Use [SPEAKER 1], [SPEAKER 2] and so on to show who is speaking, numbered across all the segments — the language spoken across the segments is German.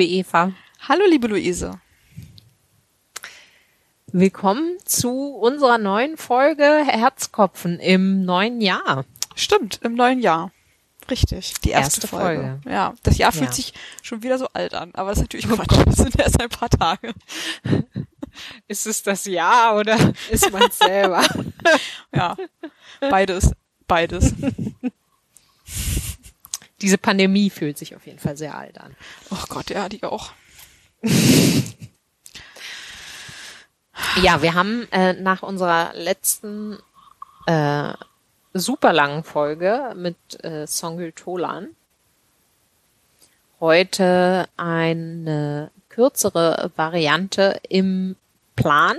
[SPEAKER 1] Hallo, liebe Eva.
[SPEAKER 2] Hallo, liebe Luise.
[SPEAKER 1] Willkommen zu unserer neuen Folge Herzkopfen im neuen Jahr.
[SPEAKER 2] Stimmt, im neuen Jahr. Richtig, die erste,
[SPEAKER 1] Erste
[SPEAKER 2] Folge.
[SPEAKER 1] Folge.
[SPEAKER 2] Ja, das Jahr fühlt
[SPEAKER 1] Ja.
[SPEAKER 2] sich schon wieder so alt an, aber das ist natürlich Quatsch. Das sind erst ein paar Tage.
[SPEAKER 1] Ist es das Jahr oder ist man selber?
[SPEAKER 2] Ja, beides, beides.
[SPEAKER 1] Diese Pandemie fühlt sich auf jeden Fall sehr alt an.
[SPEAKER 2] Oh Gott, ja, die auch.
[SPEAKER 1] Ja, wir haben äh, nach unserer letzten äh, super langen Folge mit äh, Songül Tolan heute eine kürzere Variante im Plan,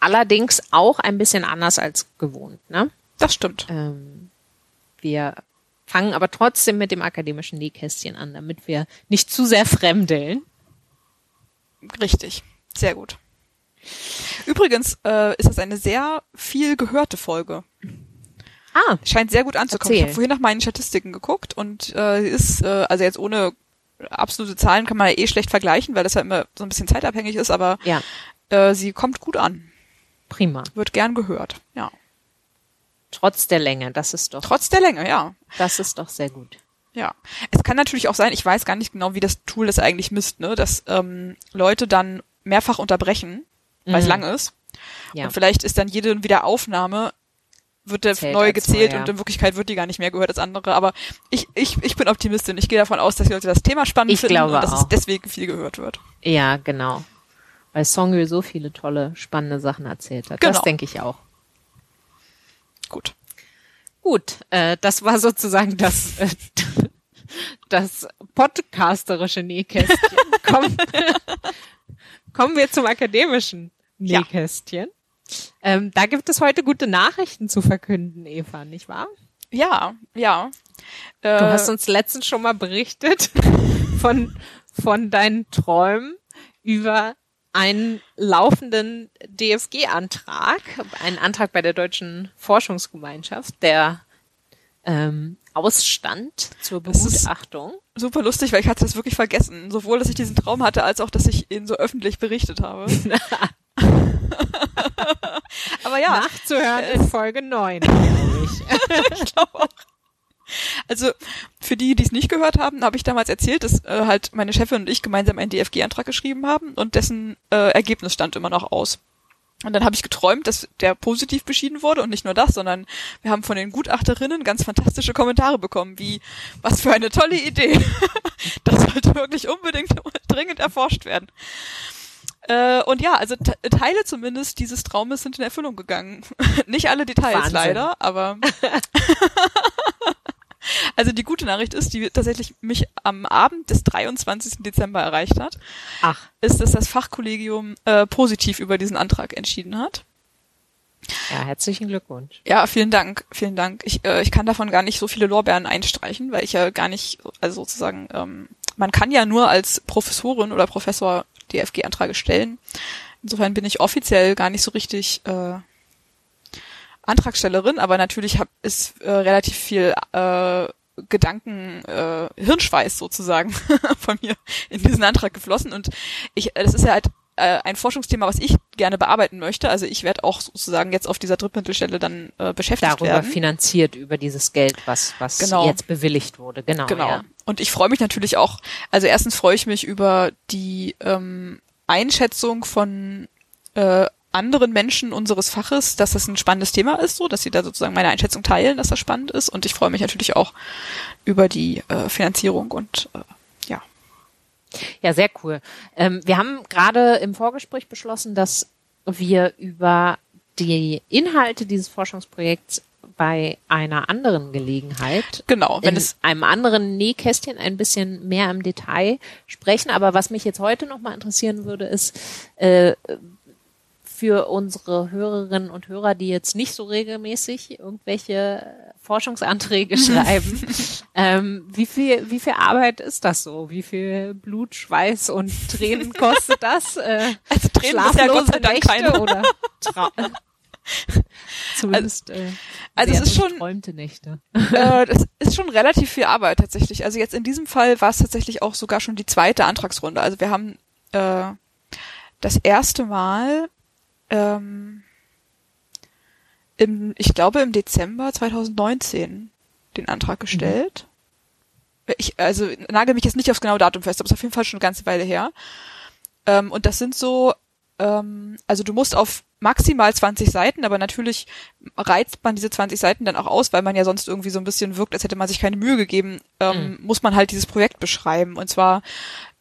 [SPEAKER 1] allerdings auch ein bisschen anders als gewohnt. Ne?
[SPEAKER 2] Das stimmt.
[SPEAKER 1] Ähm, wir fangen aber trotzdem mit dem akademischen Nähkästchen an, damit wir nicht zu sehr fremdeln.
[SPEAKER 2] Richtig. Sehr gut. Übrigens äh, ist das eine sehr viel gehörte Folge.
[SPEAKER 1] Ah,
[SPEAKER 2] Scheint sehr gut anzukommen. Ich
[SPEAKER 1] Erzähl.
[SPEAKER 2] habe vorhin nach meinen Statistiken geguckt und äh, sie ist, äh, also jetzt ohne absolute Zahlen kann man ja eh schlecht vergleichen, weil das ja immer so ein bisschen zeitabhängig ist, aber
[SPEAKER 1] ja,
[SPEAKER 2] äh, sie kommt gut an.
[SPEAKER 1] prima.
[SPEAKER 2] Wird gern gehört. Ja.
[SPEAKER 1] Trotz der Länge, das ist doch,
[SPEAKER 2] Trotz der Länge, ja.
[SPEAKER 1] das ist doch sehr gut.
[SPEAKER 2] Ja. Es kann natürlich auch sein, ich weiß gar nicht genau, wie das Tool das eigentlich misst, ne, dass ähm, Leute dann mehrfach unterbrechen, weil es
[SPEAKER 1] Mhm.
[SPEAKER 2] lang ist.
[SPEAKER 1] Ja.
[SPEAKER 2] Und vielleicht ist dann jede Wiederaufnahme wird der
[SPEAKER 1] Zählt als
[SPEAKER 2] gezählt
[SPEAKER 1] neuer.
[SPEAKER 2] und in Wirklichkeit wird die gar nicht mehr gehört als andere. Aber ich, ich, ich bin Optimistin. Ich gehe davon aus, dass die Leute das Thema spannend
[SPEAKER 1] Ich
[SPEAKER 2] finden
[SPEAKER 1] glaube
[SPEAKER 2] und dass
[SPEAKER 1] auch.
[SPEAKER 2] es deswegen viel gehört wird.
[SPEAKER 1] Ja, genau. Weil Songül so viele tolle, spannende Sachen erzählt hat.
[SPEAKER 2] Genau.
[SPEAKER 1] Das denke ich auch.
[SPEAKER 2] Gut.
[SPEAKER 1] Gut, äh, das war sozusagen das, äh, das podcasterische Nähkästchen. Kommen, kommen wir zum akademischen
[SPEAKER 2] Ja.
[SPEAKER 1] Nähkästchen. Ähm, da gibt es heute gute Nachrichten zu verkünden, Eva, nicht wahr?
[SPEAKER 2] Ja, ja.
[SPEAKER 1] Du
[SPEAKER 2] Äh,
[SPEAKER 1] hast uns letztens schon mal berichtet von, von deinen Träumen über einen laufenden DFG-Antrag, einen Antrag bei der Deutschen Forschungsgemeinschaft, der ähm, ausstand zur Begutachtung.
[SPEAKER 2] super lustig, weil ich hatte das wirklich vergessen. Sowohl, dass ich diesen Traum hatte, als auch, dass ich ihn so öffentlich berichtet habe. Aber ja,
[SPEAKER 1] Nachzuhören in Folge 9, glaube ich.
[SPEAKER 2] ich glaube auch. Also für die, die es nicht gehört haben, habe ich damals erzählt, dass äh, halt meine Chefin und ich gemeinsam einen DFG-Antrag geschrieben haben und dessen äh, Ergebnis stand immer noch aus. Und dann habe ich geträumt, dass der positiv beschieden wurde und nicht nur das, sondern wir haben von den Gutachterinnen ganz fantastische Kommentare bekommen, wie was für eine tolle Idee. das sollte wirklich unbedingt dringend erforscht werden. Äh, und ja, also Te- Teile zumindest dieses Traumes sind in Erfüllung gegangen. nicht alle Details
[SPEAKER 1] Wahnsinn.
[SPEAKER 2] leider, aber also die gute Nachricht ist, die tatsächlich mich am Abend des 23. Dezember erreicht hat,
[SPEAKER 1] Ach,
[SPEAKER 2] ist, dass das Fachkollegium äh, positiv über diesen Antrag entschieden hat.
[SPEAKER 1] ja, herzlichen Glückwunsch.
[SPEAKER 2] Ja, vielen Dank, vielen Dank. Ich, äh, ich kann davon gar nicht so viele Lorbeeren einstreichen, weil ich ja gar nicht, also sozusagen, ähm, man kann ja nur als Professorin oder Professor DFG-Anträge stellen. Insofern bin ich offiziell gar nicht so richtig äh, Antragstellerin, aber natürlich hab, ist äh, relativ viel äh, Gedanken, äh, Hirnschweiß sozusagen von mir in diesen Antrag geflossen. Und ich, äh, das ist ja halt äh, ein Forschungsthema, was ich gerne bearbeiten möchte. Also ich werde auch sozusagen jetzt auf dieser Drittmittelstelle dann äh, beschäftigt
[SPEAKER 1] Darüber
[SPEAKER 2] werden.
[SPEAKER 1] finanziert über dieses Geld, was, was
[SPEAKER 2] Genau.
[SPEAKER 1] jetzt bewilligt wurde. Genau.
[SPEAKER 2] Genau.
[SPEAKER 1] Ja.
[SPEAKER 2] Und ich freue mich natürlich auch, also erstens freue ich mich über die ähm, Einschätzung von äh, anderen Menschen unseres Faches, dass das ein spannendes Thema ist, so, dass sie da sozusagen meine Einschätzung teilen, dass das spannend ist. Und ich freue mich natürlich auch über die äh, Finanzierung und äh, ja.
[SPEAKER 1] Ja, sehr cool. Ähm, wir haben gerade im Vorgespräch beschlossen, dass wir über die Inhalte dieses Forschungsprojekts bei einer anderen Gelegenheit
[SPEAKER 2] Genau, wenn es
[SPEAKER 1] einem anderen Nähkästchen ein bisschen mehr im Detail sprechen. Aber was mich jetzt heute nochmal interessieren würde, ist äh, für unsere Hörerinnen und Hörer, die jetzt nicht so regelmäßig irgendwelche Forschungsanträge schreiben, ähm, wie viel, wie viel Arbeit ist das so? Wie viel Blut, Schweiß und Tränen kostet das? Äh,
[SPEAKER 2] also Tränen bisher Gott sei Dank
[SPEAKER 1] Nächte
[SPEAKER 2] keine.
[SPEAKER 1] oder Tra Zumindest äh,
[SPEAKER 2] also es ist schon
[SPEAKER 1] träumte Nächte.
[SPEAKER 2] äh, das ist schon relativ viel Arbeit tatsächlich. Also jetzt in diesem Fall war es tatsächlich auch sogar schon die zweite Antragsrunde. Also wir haben äh, das erste Mal ähm, im, ich glaube im Dezember 2019 den Antrag gestellt. Mhm. Ich, also nagel mich jetzt nicht aufs genaue Datum fest, aber es ist auf jeden Fall schon eine ganze Weile her. Ähm, und das sind so, ähm, also du musst auf maximal 20 Seiten, aber natürlich reizt man diese 20 Seiten dann auch aus, weil man ja sonst irgendwie so ein bisschen wirkt, als hätte man sich keine Mühe gegeben, ähm, mhm. muss man halt dieses Projekt beschreiben. Und zwar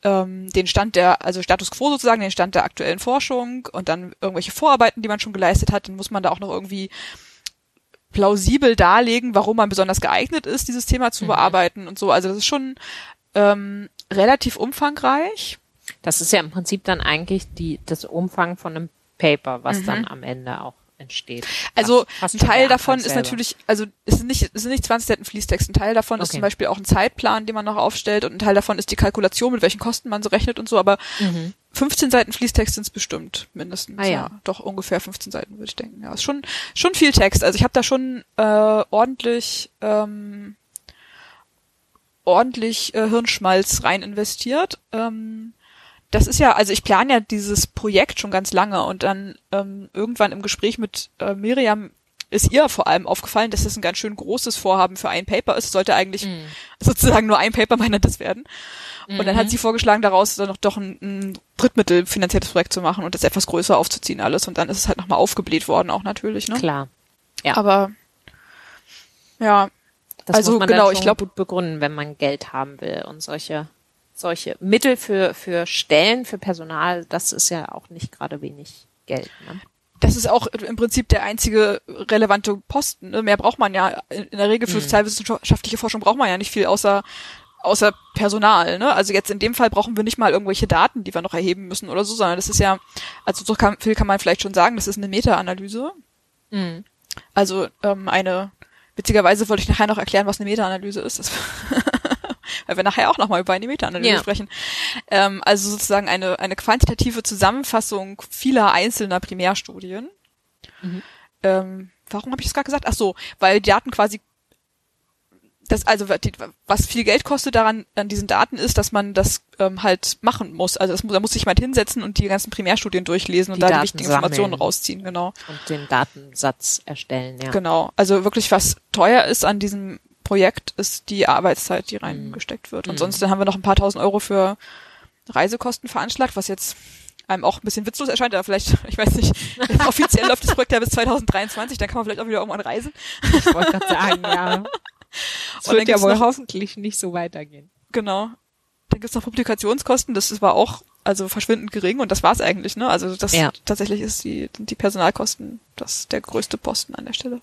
[SPEAKER 2] ähm, den Stand der, also Status quo sozusagen, den Stand der aktuellen Forschung und dann irgendwelche Vorarbeiten, die man schon geleistet hat, dann muss man da auch noch irgendwie plausibel darlegen, warum man besonders geeignet ist, dieses Thema zu mhm. bearbeiten und so. Also das ist schon ähm, relativ umfangreich.
[SPEAKER 1] Das ist ja im Prinzip dann eigentlich die, das Umfang von einem Paper, was mhm. dann am Ende auch entsteht.
[SPEAKER 2] Also fast, fast ein Teil davon ist natürlich, also es sind nicht, es sind nicht 20 Seiten Fließtext. Ein Teil davon okay. ist zum Beispiel auch ein Zeitplan, den man noch aufstellt und ein Teil davon ist die Kalkulation, mit welchen Kosten man so rechnet und so, aber mhm. 15 Seiten Fließtext sind es bestimmt mindestens. Ah, ja. ja. Doch ungefähr 15 Seiten würde ich denken. Ja, ist schon schon viel Text. Also ich habe da schon äh, ordentlich ähm, ordentlich äh, Hirnschmalz rein investiert. Ähm, das ist ja, also ich plane ja dieses Projekt schon ganz lange und dann ähm, irgendwann im Gespräch mit äh, Miriam ist ihr vor allem aufgefallen, dass das ein ganz schön großes Vorhaben für ein Paper ist. Es sollte eigentlich mm. sozusagen nur ein Paper meiner das werden. Und dann hat mhm. sie vorgeschlagen, daraus dann noch doch ein, ein Drittmittel finanziertes Projekt zu machen und das etwas größer aufzuziehen alles. Und dann ist es halt nochmal aufgebläht worden, auch natürlich. Ne?
[SPEAKER 1] Klar.
[SPEAKER 2] Ja. Aber ja.
[SPEAKER 1] Das also muss man genau, ich glaube gut begründen, wenn man Geld haben will und solche solche Mittel für, für Stellen, für Personal, das ist ja auch nicht gerade wenig Geld. Ne?
[SPEAKER 2] Das ist auch im Prinzip der einzige relevante Posten. Ne? Mehr braucht man ja in der Regel für hm. sozialwissenschaftliche Forschung braucht man ja nicht viel außer außer Personal. Ne? Also jetzt in dem Fall brauchen wir nicht mal irgendwelche Daten, die wir noch erheben müssen oder so, sondern das ist ja, also so kann, viel kann man vielleicht schon sagen, das ist eine Meta-Analyse. Mhm. Also ähm, eine, witzigerweise wollte ich nachher noch erklären, was eine Meta-Analyse ist. Das wir nachher auch nochmal über eine Meta-Analyse ja. sprechen. Ähm, also sozusagen eine, eine quantitative Zusammenfassung vieler einzelner Primärstudien. Mhm. Ähm, warum habe ich das gerade gesagt? Ach so, weil die Daten quasi das also was viel Geld kostet daran an diesen Daten ist, dass man das ähm, halt machen muss. Also das da muss sich jemand hinsetzen und die ganzen Primärstudien durchlesen und da die wichtigen Informationen rausziehen, genau.
[SPEAKER 1] Und den Datensatz erstellen, ja.
[SPEAKER 2] Genau. Also wirklich was teuer ist an diesem Projekt ist die Arbeitszeit, die reingesteckt wird. Und mhm. sonst haben wir noch ein paar tausend Euro für Reisekosten veranschlagt, was jetzt einem auch ein bisschen witzlos erscheint, aber vielleicht, ich weiß nicht, offiziell läuft das Projekt ja bis 2023, dann kann man vielleicht auch wieder irgendwann reisen.
[SPEAKER 1] Ich wollte gerade sagen, ja. Es wird ja wohl noch, hoffentlich nicht so weitergehen.
[SPEAKER 2] Genau. Dann gibt's noch Publikationskosten, das war auch also verschwindend gering und das war's eigentlich, ne? Also das ja. tatsächlich ist die, die Personalkosten das der größte Posten an der Stelle.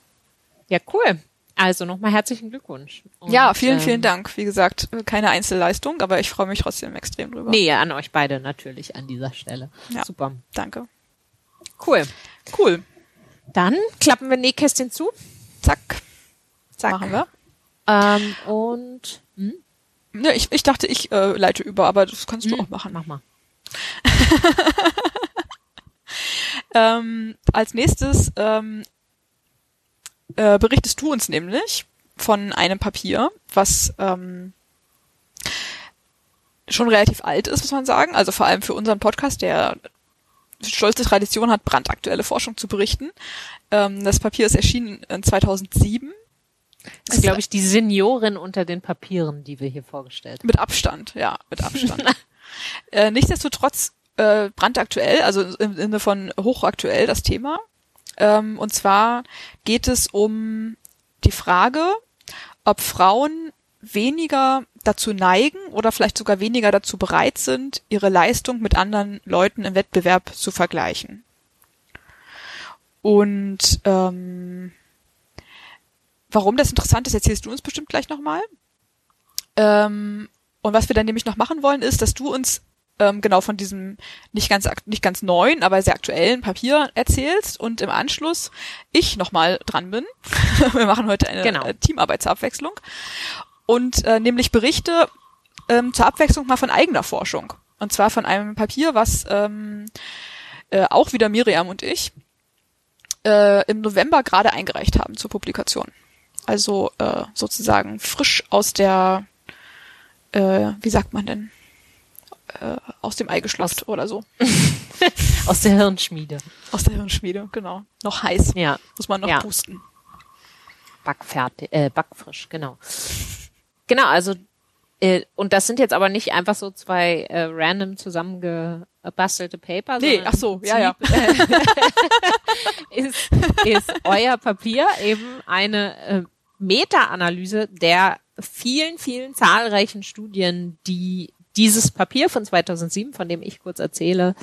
[SPEAKER 1] Ja, cool. Also nochmal herzlichen Glückwunsch.
[SPEAKER 2] Und, ja, vielen, vielen ähm, Dank. Wie gesagt, keine Einzelleistung, aber ich freue mich trotzdem extrem drüber.
[SPEAKER 1] Nee, an euch beide natürlich an dieser Stelle.
[SPEAKER 2] Ja, Super. Danke.
[SPEAKER 1] Cool.
[SPEAKER 2] Cool.
[SPEAKER 1] Dann klappen wir Nähkästchen zu.
[SPEAKER 2] Zack. Zack. Machen wir.
[SPEAKER 1] Ähm, und hm?
[SPEAKER 2] ja, ich, ich dachte, ich äh, leite über, aber das kannst hm. du auch machen.
[SPEAKER 1] Mach mal.
[SPEAKER 2] ähm, als nächstes ähm, äh, berichtest du uns nämlich von einem Papier, was ähm, schon relativ alt ist, muss man sagen. Also vor allem für unseren Podcast, der stolze Tradition hat, brandaktuelle Forschung zu berichten. Ähm, das Papier ist erschienen in 2007.
[SPEAKER 1] Das ist, glaube ich, die Seniorin unter den Papieren, die wir hier vorgestellt haben.
[SPEAKER 2] Mit Abstand, ja, mit Abstand. äh, nichtsdestotrotz äh, brandaktuell, also im Sinne von hochaktuell das Thema. Ähm, und zwar geht es um die Frage, ob Frauen weniger dazu neigen oder vielleicht sogar weniger dazu bereit sind, ihre Leistung mit anderen Leuten im Wettbewerb zu vergleichen. Und ähm, warum das interessant ist, erzählst du uns bestimmt gleich nochmal. Ähm, und was wir dann nämlich noch machen wollen, ist, dass du uns ähm, genau von diesem nicht ganz nicht ganz neuen, aber sehr aktuellen Papier erzählst und im Anschluss ich nochmal dran bin. Wir machen heute eine genau. Äh, Teamarbeitsabwechslung und äh, nämlich Berichte ähm, zur Abwechslung mal von eigener Forschung und zwar von einem Papier, was ähm, äh, auch wieder Miriam und ich äh, im November gerade eingereicht haben zur Publikation. Also äh, sozusagen frisch aus der, äh, wie sagt man denn, äh, aus dem Ei geschlüpft aus, oder so.
[SPEAKER 1] aus der Hirnschmiede.
[SPEAKER 2] Aus der Hirnschmiede, genau. Noch heiß.
[SPEAKER 1] Ja.
[SPEAKER 2] Muss man noch
[SPEAKER 1] ja.
[SPEAKER 2] pusten.
[SPEAKER 1] Backfertig, äh, backfrisch, genau. Genau, also äh, und das sind jetzt aber nicht einfach so zwei äh, random zusammengebastelte Paper.
[SPEAKER 2] Nee, ach so, ja, ja.
[SPEAKER 1] ist, ist euer Papier eben eine äh, Meta-Analyse der vielen, vielen zahlreichen Studien, die dieses Papier von 2007, von dem ich kurz erzähle,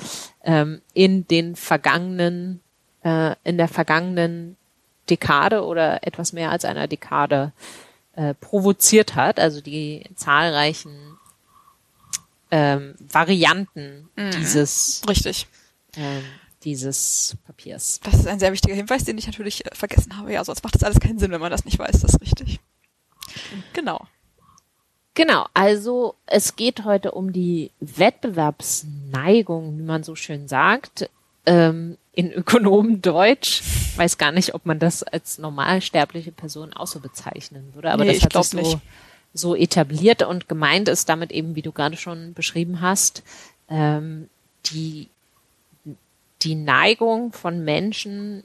[SPEAKER 1] ähm, in den vergangenen, äh, in der vergangenen Dekade oder etwas mehr als einer Dekade äh, provoziert hat, also die zahlreichen ähm, Varianten mhm. dieses
[SPEAKER 2] richtig
[SPEAKER 1] ähm, dieses Papiers.
[SPEAKER 2] Das ist ein sehr wichtiger Hinweis, den ich natürlich äh, vergessen habe. Ja, sonst macht das alles keinen Sinn, wenn man das nicht weiß. Das ist richtig. Genau.
[SPEAKER 1] Genau, also es geht heute um die Wettbewerbsneigung, wie man so schön sagt, ähm, in Ökonomendeutsch. Weiß gar nicht, ob man das als normalsterbliche Person auch so bezeichnen würde, aber nee, das hat sich so, so etabliert und gemeint ist damit eben, wie du gerade schon beschrieben hast, ähm, die, die Neigung von Menschen,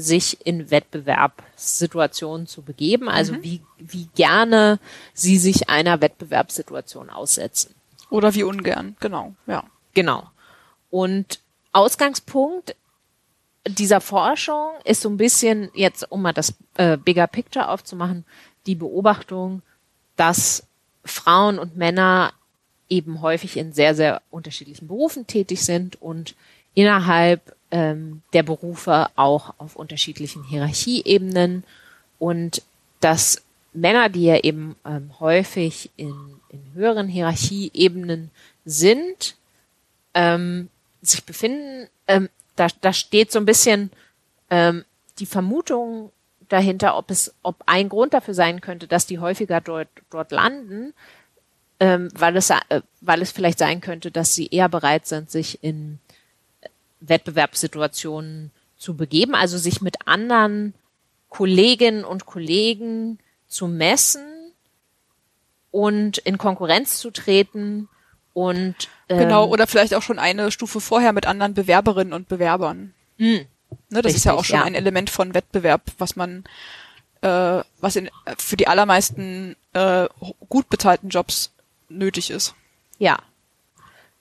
[SPEAKER 1] sich in Wettbewerbssituationen zu begeben, also mhm. wie, wie gerne sie sich einer Wettbewerbssituation aussetzen.
[SPEAKER 2] Oder wie ungern, genau, ja.
[SPEAKER 1] Genau. Und Ausgangspunkt dieser Forschung ist so ein bisschen jetzt, um mal das äh, Bigger Picture aufzumachen, die Beobachtung, dass Frauen und Männer eben häufig in sehr, sehr unterschiedlichen Berufen tätig sind und innerhalb ähm, der Berufe auch auf unterschiedlichen Hierarchieebenen. Und dass Männer, die ja eben ähm, häufig in, in höheren Hierarchieebenen sind, ähm, sich befinden, ähm, da, da steht so ein bisschen ähm, die Vermutung dahinter, ob es, ob ein Grund dafür sein könnte, dass die häufiger dort, dort landen, ähm, weil es, äh, weil es vielleicht sein könnte, dass sie eher bereit sind, sich in Wettbewerbssituationen zu begeben, also sich mit anderen Kolleginnen und Kollegen zu messen und in Konkurrenz zu treten und
[SPEAKER 2] ähm, genau oder vielleicht auch schon eine Stufe vorher mit anderen Bewerberinnen und Bewerbern. Mh, hm. ne, das richtig, ist ja auch schon ja. ein Element von Wettbewerb, was man äh, was in, für die allermeisten äh, gut bezahlten Jobs nötig ist.
[SPEAKER 1] Ja,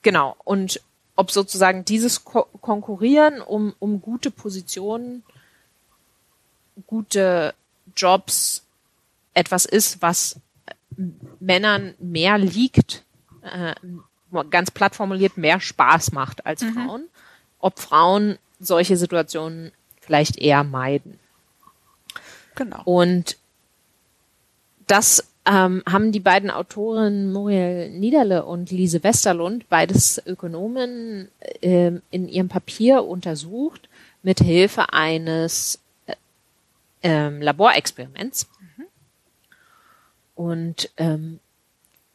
[SPEAKER 1] genau. Und ob sozusagen dieses Ko Konkurrieren um, um gute Positionen, gute Jobs etwas ist, was Männern mehr liegt, äh, ganz platt formuliert, mehr Spaß macht als mhm. Frauen, ob Frauen solche Situationen vielleicht eher meiden.
[SPEAKER 2] Genau.
[SPEAKER 1] Und das ähm, haben die beiden Autorinnen Muriel Niederle und Lise Westerlund, beides Ökonomen, äh, in ihrem Papier untersucht mit Hilfe eines äh, ähm, Laborexperiments. Mhm. Und ähm,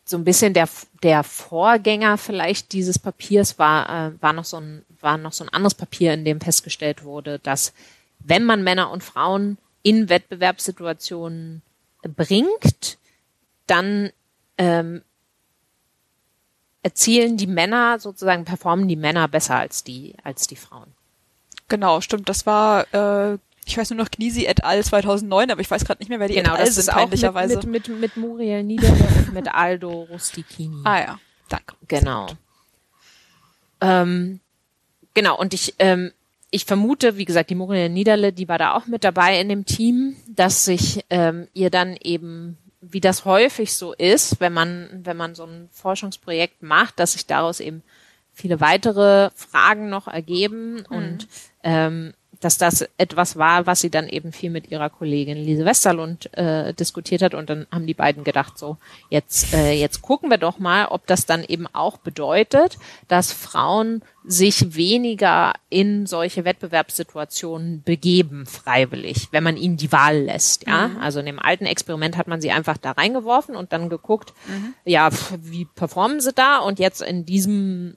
[SPEAKER 1] so ein bisschen der der Vorgänger vielleicht dieses Papiers war äh, war noch so ein war noch so ein anderes Papier, in dem festgestellt wurde, dass wenn man Männer und Frauen in Wettbewerbssituationen bringt, dann ähm, erzielen die Männer sozusagen, performen die Männer besser als die, als die Frauen.
[SPEAKER 2] Genau, stimmt. Das war, äh, ich weiß nur noch Gnisi et al. 2009, aber ich weiß gerade nicht mehr, wer die
[SPEAKER 1] genau,
[SPEAKER 2] et al.
[SPEAKER 1] sind, peinlicherweise. Mit, mit, mit, mit Muriel Niederle und mit Aldo Rusticini.
[SPEAKER 2] Ah ja, danke.
[SPEAKER 1] Genau. Ähm, genau, und ich, ähm, ich vermute, wie gesagt, die Muriel Niederle, die war da auch mit dabei in dem Team, dass sich ähm, ihr dann eben wie das häufig so ist, wenn man, wenn man so ein Forschungsprojekt macht, dass sich daraus eben viele weitere Fragen noch ergeben mhm. und ähm, dass das etwas war, was sie dann eben viel mit ihrer Kollegin Lise Westerlund äh, diskutiert hat und dann haben die beiden gedacht, so jetzt äh, jetzt gucken wir doch mal, ob das dann eben auch bedeutet, dass Frauen sich weniger in solche Wettbewerbssituationen begeben, freiwillig, wenn man ihnen die Wahl lässt. Ja, mhm. also in dem alten Experiment hat man sie einfach da reingeworfen und dann geguckt, mhm. ja, wie performen sie da? Und jetzt in diesem,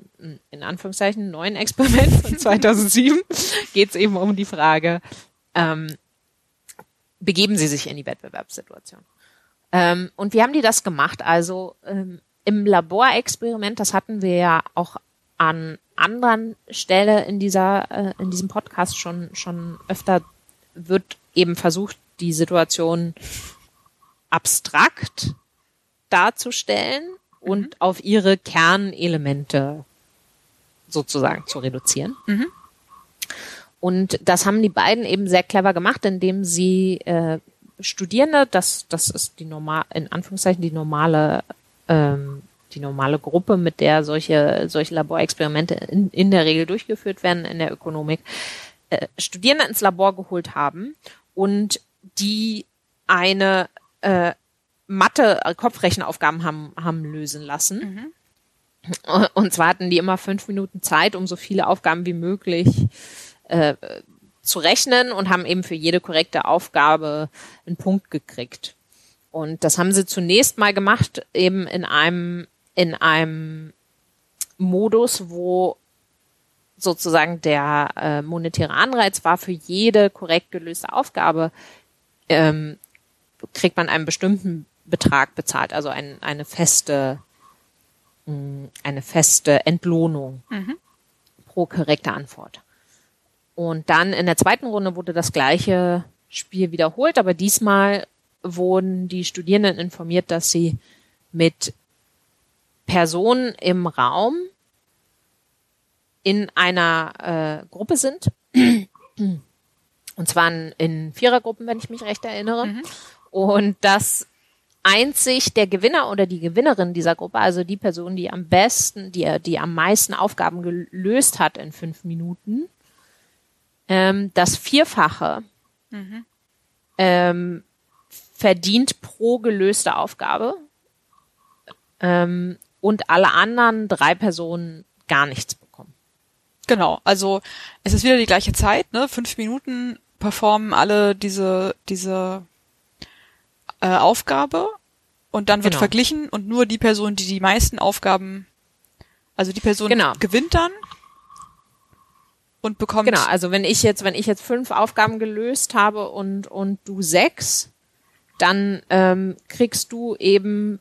[SPEAKER 1] in Anführungszeichen, neuen Experiment von 2007 geht es eben um die Frage, ähm, begeben sie sich in die Wettbewerbssituation. Ähm, und wie haben die das gemacht? Also ähm, im Laborexperiment, das hatten wir ja auch an anderen Stelle in dieser äh, in diesem Podcast schon schon öfter wird eben versucht die Situation abstrakt darzustellen und mhm. auf ihre Kernelemente sozusagen zu reduzieren. Mhm. Und das haben die beiden eben sehr clever gemacht, indem sie äh, Studierende, das, das ist die normal, in Anführungszeichen die normale, ähm, die normale Gruppe, mit der solche, solche Laborexperimente in, in der Regel durchgeführt werden in der Ökonomik, äh, Studierende ins Labor geholt haben und die eine äh, Mathe, äh, Kopfrechenaufgaben haben, haben lösen lassen. Mhm. Und zwar hatten die immer fünf Minuten Zeit, um so viele Aufgaben wie möglich äh, zu rechnen und haben eben für jede korrekte Aufgabe einen Punkt gekriegt. Und das haben sie zunächst mal gemacht, eben in einem, in einem Modus, wo sozusagen der äh, monetäre Anreiz war, für jede korrekt gelöste Aufgabe ähm, kriegt man einen bestimmten Betrag bezahlt, also ein, eine feste mh, eine feste Entlohnung mhm. pro korrekte Antwort. Und dann in der zweiten Runde wurde das gleiche Spiel wiederholt, aber diesmal wurden die Studierenden informiert, dass sie mit Personen im Raum in einer äh, Gruppe sind. Und zwar in Vierergruppen, wenn ich mich recht erinnere. Mhm. Und dass einzig der Gewinner oder die Gewinnerin dieser Gruppe, also die Person, die am besten, die, die am meisten Aufgaben gelöst hat in fünf Minuten, ähm, das Vierfache mhm. ähm, verdient pro gelöste Aufgabe ähm, und alle anderen drei Personen gar nichts bekommen.
[SPEAKER 2] Genau, also es ist wieder die gleiche Zeit, ne? Fünf Minuten performen alle diese diese äh, Aufgabe und dann wird genau. verglichen und nur die Person, die die meisten Aufgaben, also die Person genau. gewinnt dann und bekommt.
[SPEAKER 1] Genau, also wenn ich jetzt, wenn ich jetzt fünf Aufgaben gelöst habe und, und du sechs, dann ähm, kriegst du eben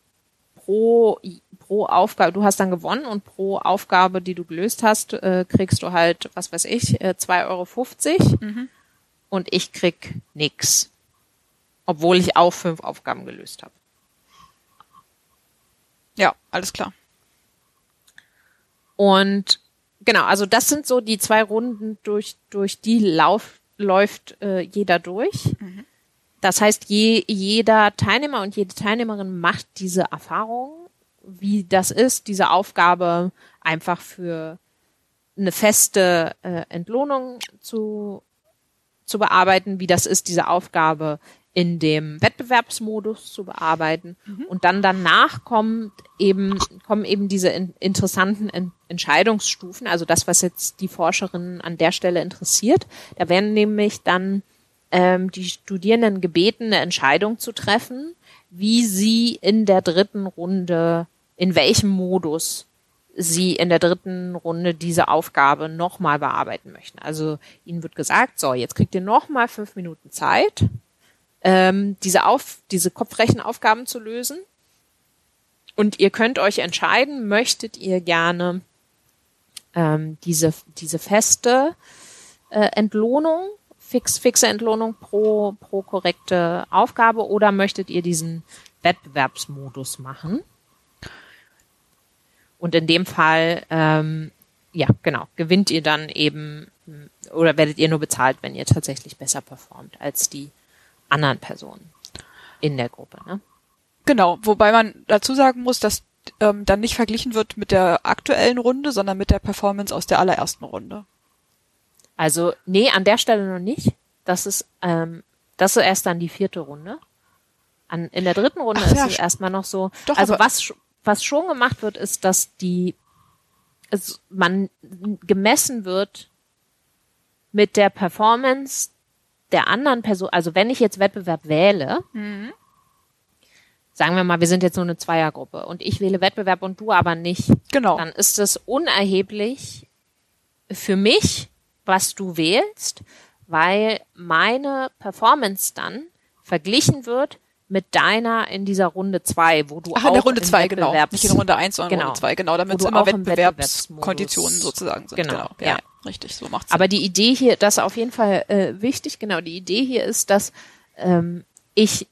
[SPEAKER 1] pro, pro Aufgabe, du hast dann gewonnen und pro Aufgabe, die du gelöst hast, äh, kriegst du halt, was weiß ich, äh, 2,50 Euro mhm. und ich krieg nix. Obwohl ich auch fünf Aufgaben gelöst habe.
[SPEAKER 2] Ja, alles klar.
[SPEAKER 1] Und Genau, also das sind so die zwei Runden, durch, durch die lauf, läuft äh, jeder durch. Mhm. Das heißt, je, jeder Teilnehmer und jede Teilnehmerin macht diese Erfahrung, wie das ist, diese Aufgabe einfach für eine feste äh, Entlohnung zu, zu bearbeiten, wie das ist, diese Aufgabe in dem Wettbewerbsmodus zu bearbeiten. Mhm. Und dann danach kommt eben, kommen eben diese in, interessanten in, Entscheidungsstufen, also das, was jetzt die Forscherinnen an der Stelle interessiert. Da werden nämlich dann ähm, die Studierenden gebeten, eine Entscheidung zu treffen, wie sie in der dritten Runde, in welchem Modus sie in der dritten Runde diese Aufgabe nochmal bearbeiten möchten. Also ihnen wird gesagt, so, jetzt kriegt ihr nochmal fünf Minuten Zeit ähm, diese, Auf, diese Kopfrechenaufgaben zu lösen. Und ihr könnt euch entscheiden, möchtet ihr gerne ähm, diese, diese feste äh, Entlohnung, fix, fixe Entlohnung pro, pro korrekte Aufgabe oder möchtet ihr diesen Wettbewerbsmodus machen? Und in dem Fall, ähm, ja, genau, gewinnt ihr dann eben oder werdet ihr nur bezahlt, wenn ihr tatsächlich besser performt als die anderen Personen in der Gruppe. Ne?
[SPEAKER 2] Genau, wobei man dazu sagen muss, dass ähm, dann nicht verglichen wird mit der aktuellen Runde, sondern mit der Performance aus der allerersten Runde.
[SPEAKER 1] Also, nee, an der Stelle noch nicht. Das ist, ähm, das ist erst dann die vierte Runde. An, in der dritten Runde Ach, ist ja, es erstmal noch so. Doch, also was, was schon gemacht wird, ist, dass die, also man gemessen wird mit der Performance der anderen Person, also wenn ich jetzt Wettbewerb wähle, mhm. sagen wir mal, wir sind jetzt nur eine Zweiergruppe und ich wähle Wettbewerb und du aber nicht,
[SPEAKER 2] genau.
[SPEAKER 1] dann ist es unerheblich für mich, was du wählst, weil meine Performance dann verglichen wird mit deiner in dieser Runde zwei, wo du
[SPEAKER 2] Ach,
[SPEAKER 1] auch
[SPEAKER 2] in der Runde zwei, genau.
[SPEAKER 1] Wettbewerbs-
[SPEAKER 2] Nicht in Runde eins, sondern
[SPEAKER 1] Genau.
[SPEAKER 2] Runde zwei, genau, damit es immer Wettbewerbskonditionen sozusagen sind.
[SPEAKER 1] Genau,
[SPEAKER 2] Genau,
[SPEAKER 1] ja.
[SPEAKER 2] ja. Richtig, so macht's
[SPEAKER 1] Aber die Idee hier, das ist auf jeden Fall äh, wichtig, genau, die Idee hier ist, dass ähm, ich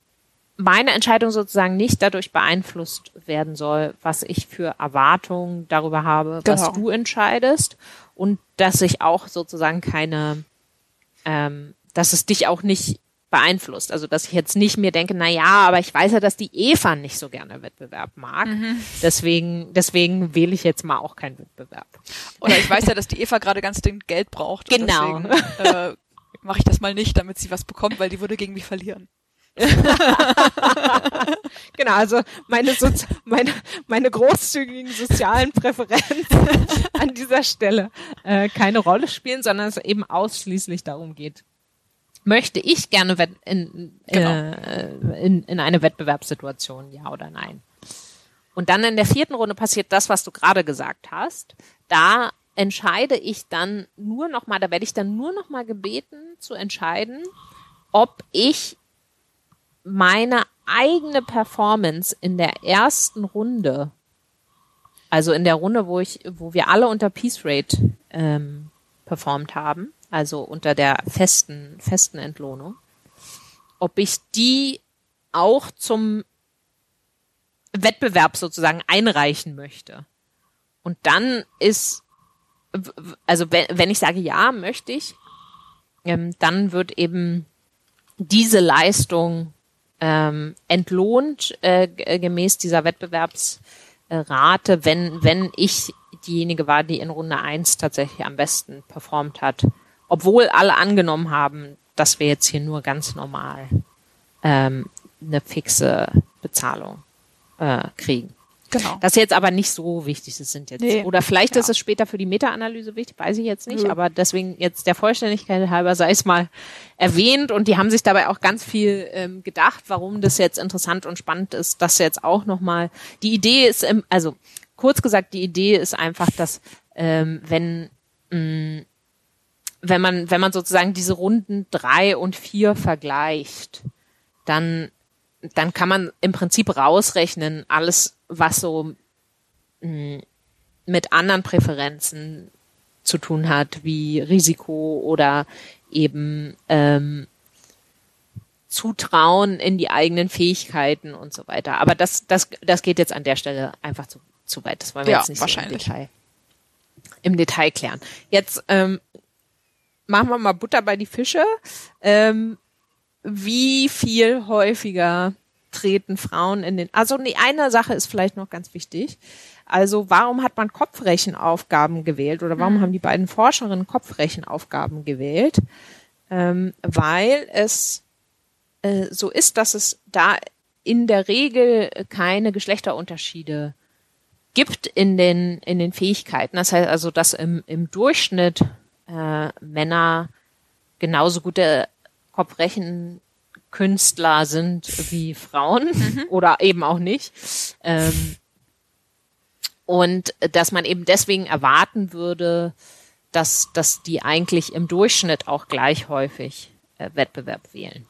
[SPEAKER 1] meine Entscheidung sozusagen nicht dadurch beeinflusst werden soll, was ich für Erwartungen darüber habe, was
[SPEAKER 2] Genau.
[SPEAKER 1] du entscheidest und dass ich auch sozusagen keine, ähm, dass es dich auch nicht beeinflusst. Also dass ich jetzt nicht mir denke, na ja, aber ich weiß ja, dass die Eva nicht so gerne Wettbewerb mag.
[SPEAKER 2] Mhm.
[SPEAKER 1] Deswegen, deswegen wähle ich jetzt mal auch keinen Wettbewerb.
[SPEAKER 2] Oder ich weiß ja, dass die Eva gerade ganz dringend Geld braucht.
[SPEAKER 1] Genau.
[SPEAKER 2] Deswegen äh, mache ich das mal nicht, damit sie was bekommt, weil die würde gegen mich verlieren.
[SPEAKER 1] Genau, also meine, Sozi meine, meine großzügigen sozialen Präferenzen an dieser Stelle äh, keine Rolle spielen, sondern es eben ausschließlich darum geht, möchte ich gerne in,
[SPEAKER 2] Genau.
[SPEAKER 1] äh, in, in eine Wettbewerbssituation, ja oder nein. Und dann in der vierten Runde passiert das, was du gerade gesagt hast. Da entscheide ich dann nur noch mal, da werde ich dann nur noch mal gebeten zu entscheiden, ob ich meine eigene Performance in der ersten Runde, also in der Runde, wo ich, wo wir alle unter Peace Rate ähm, performt haben, also unter der festen, festen Entlohnung, ob ich die auch zum Wettbewerb sozusagen einreichen möchte. Und dann ist, also wenn, wenn ich sage ja, möchte ich, ähm, dann wird eben diese Leistung ähm, entlohnt äh, äh, gemäß dieser Wettbewerbsrate, wenn, wenn ich diejenige war, die in Runde eins tatsächlich am besten performt hat. Obwohl alle angenommen haben, dass wir jetzt hier nur ganz normal ähm, eine fixe Bezahlung äh, kriegen.
[SPEAKER 2] Genau.
[SPEAKER 1] Das ist jetzt aber nicht so wichtig. Das sind jetzt
[SPEAKER 2] Nee.
[SPEAKER 1] oder vielleicht
[SPEAKER 2] Ja.
[SPEAKER 1] ist es später für die Meta-Analyse wichtig, weiß ich jetzt nicht.
[SPEAKER 2] Nö.
[SPEAKER 1] Aber deswegen jetzt der Vollständigkeit halber sei es mal erwähnt und die haben sich dabei auch ganz viel ähm, gedacht, warum das jetzt interessant und spannend ist. Das jetzt auch noch mal. Die Idee ist, im, also kurz gesagt, die Idee ist einfach, dass ähm, wenn mh, wenn man wenn man sozusagen diese Runden drei und vier vergleicht, dann dann kann man im Prinzip rausrechnen, alles, was so mh, mit anderen Präferenzen zu tun hat, wie Risiko oder eben ähm, Zutrauen in die eigenen Fähigkeiten und so weiter. Aber das, das, das geht jetzt an der Stelle einfach zu, zu weit. Das wollen wir
[SPEAKER 2] Ja,
[SPEAKER 1] jetzt nicht
[SPEAKER 2] wahrscheinlich.
[SPEAKER 1] so im Detail, im Detail klären. Jetzt ähm, machen wir mal Butter bei die Fische. Ähm, wie viel häufiger treten Frauen in den, also nee, eine Sache ist vielleicht noch ganz wichtig. Also warum hat man Kopfrechenaufgaben gewählt oder warum haben die beiden Forscherinnen Kopfrechenaufgaben gewählt? Ähm, weil es äh, so ist, dass es da in der Regel keine Geschlechterunterschiede gibt in den, in den Fähigkeiten. Das heißt also, dass im, im Durchschnitt äh, Männer genauso gute Kopfrechenkünstler sind wie Frauen oder eben auch nicht. Ähm, und dass man eben deswegen erwarten würde, dass, dass die eigentlich im Durchschnitt auch gleich häufig äh, Wettbewerb wählen.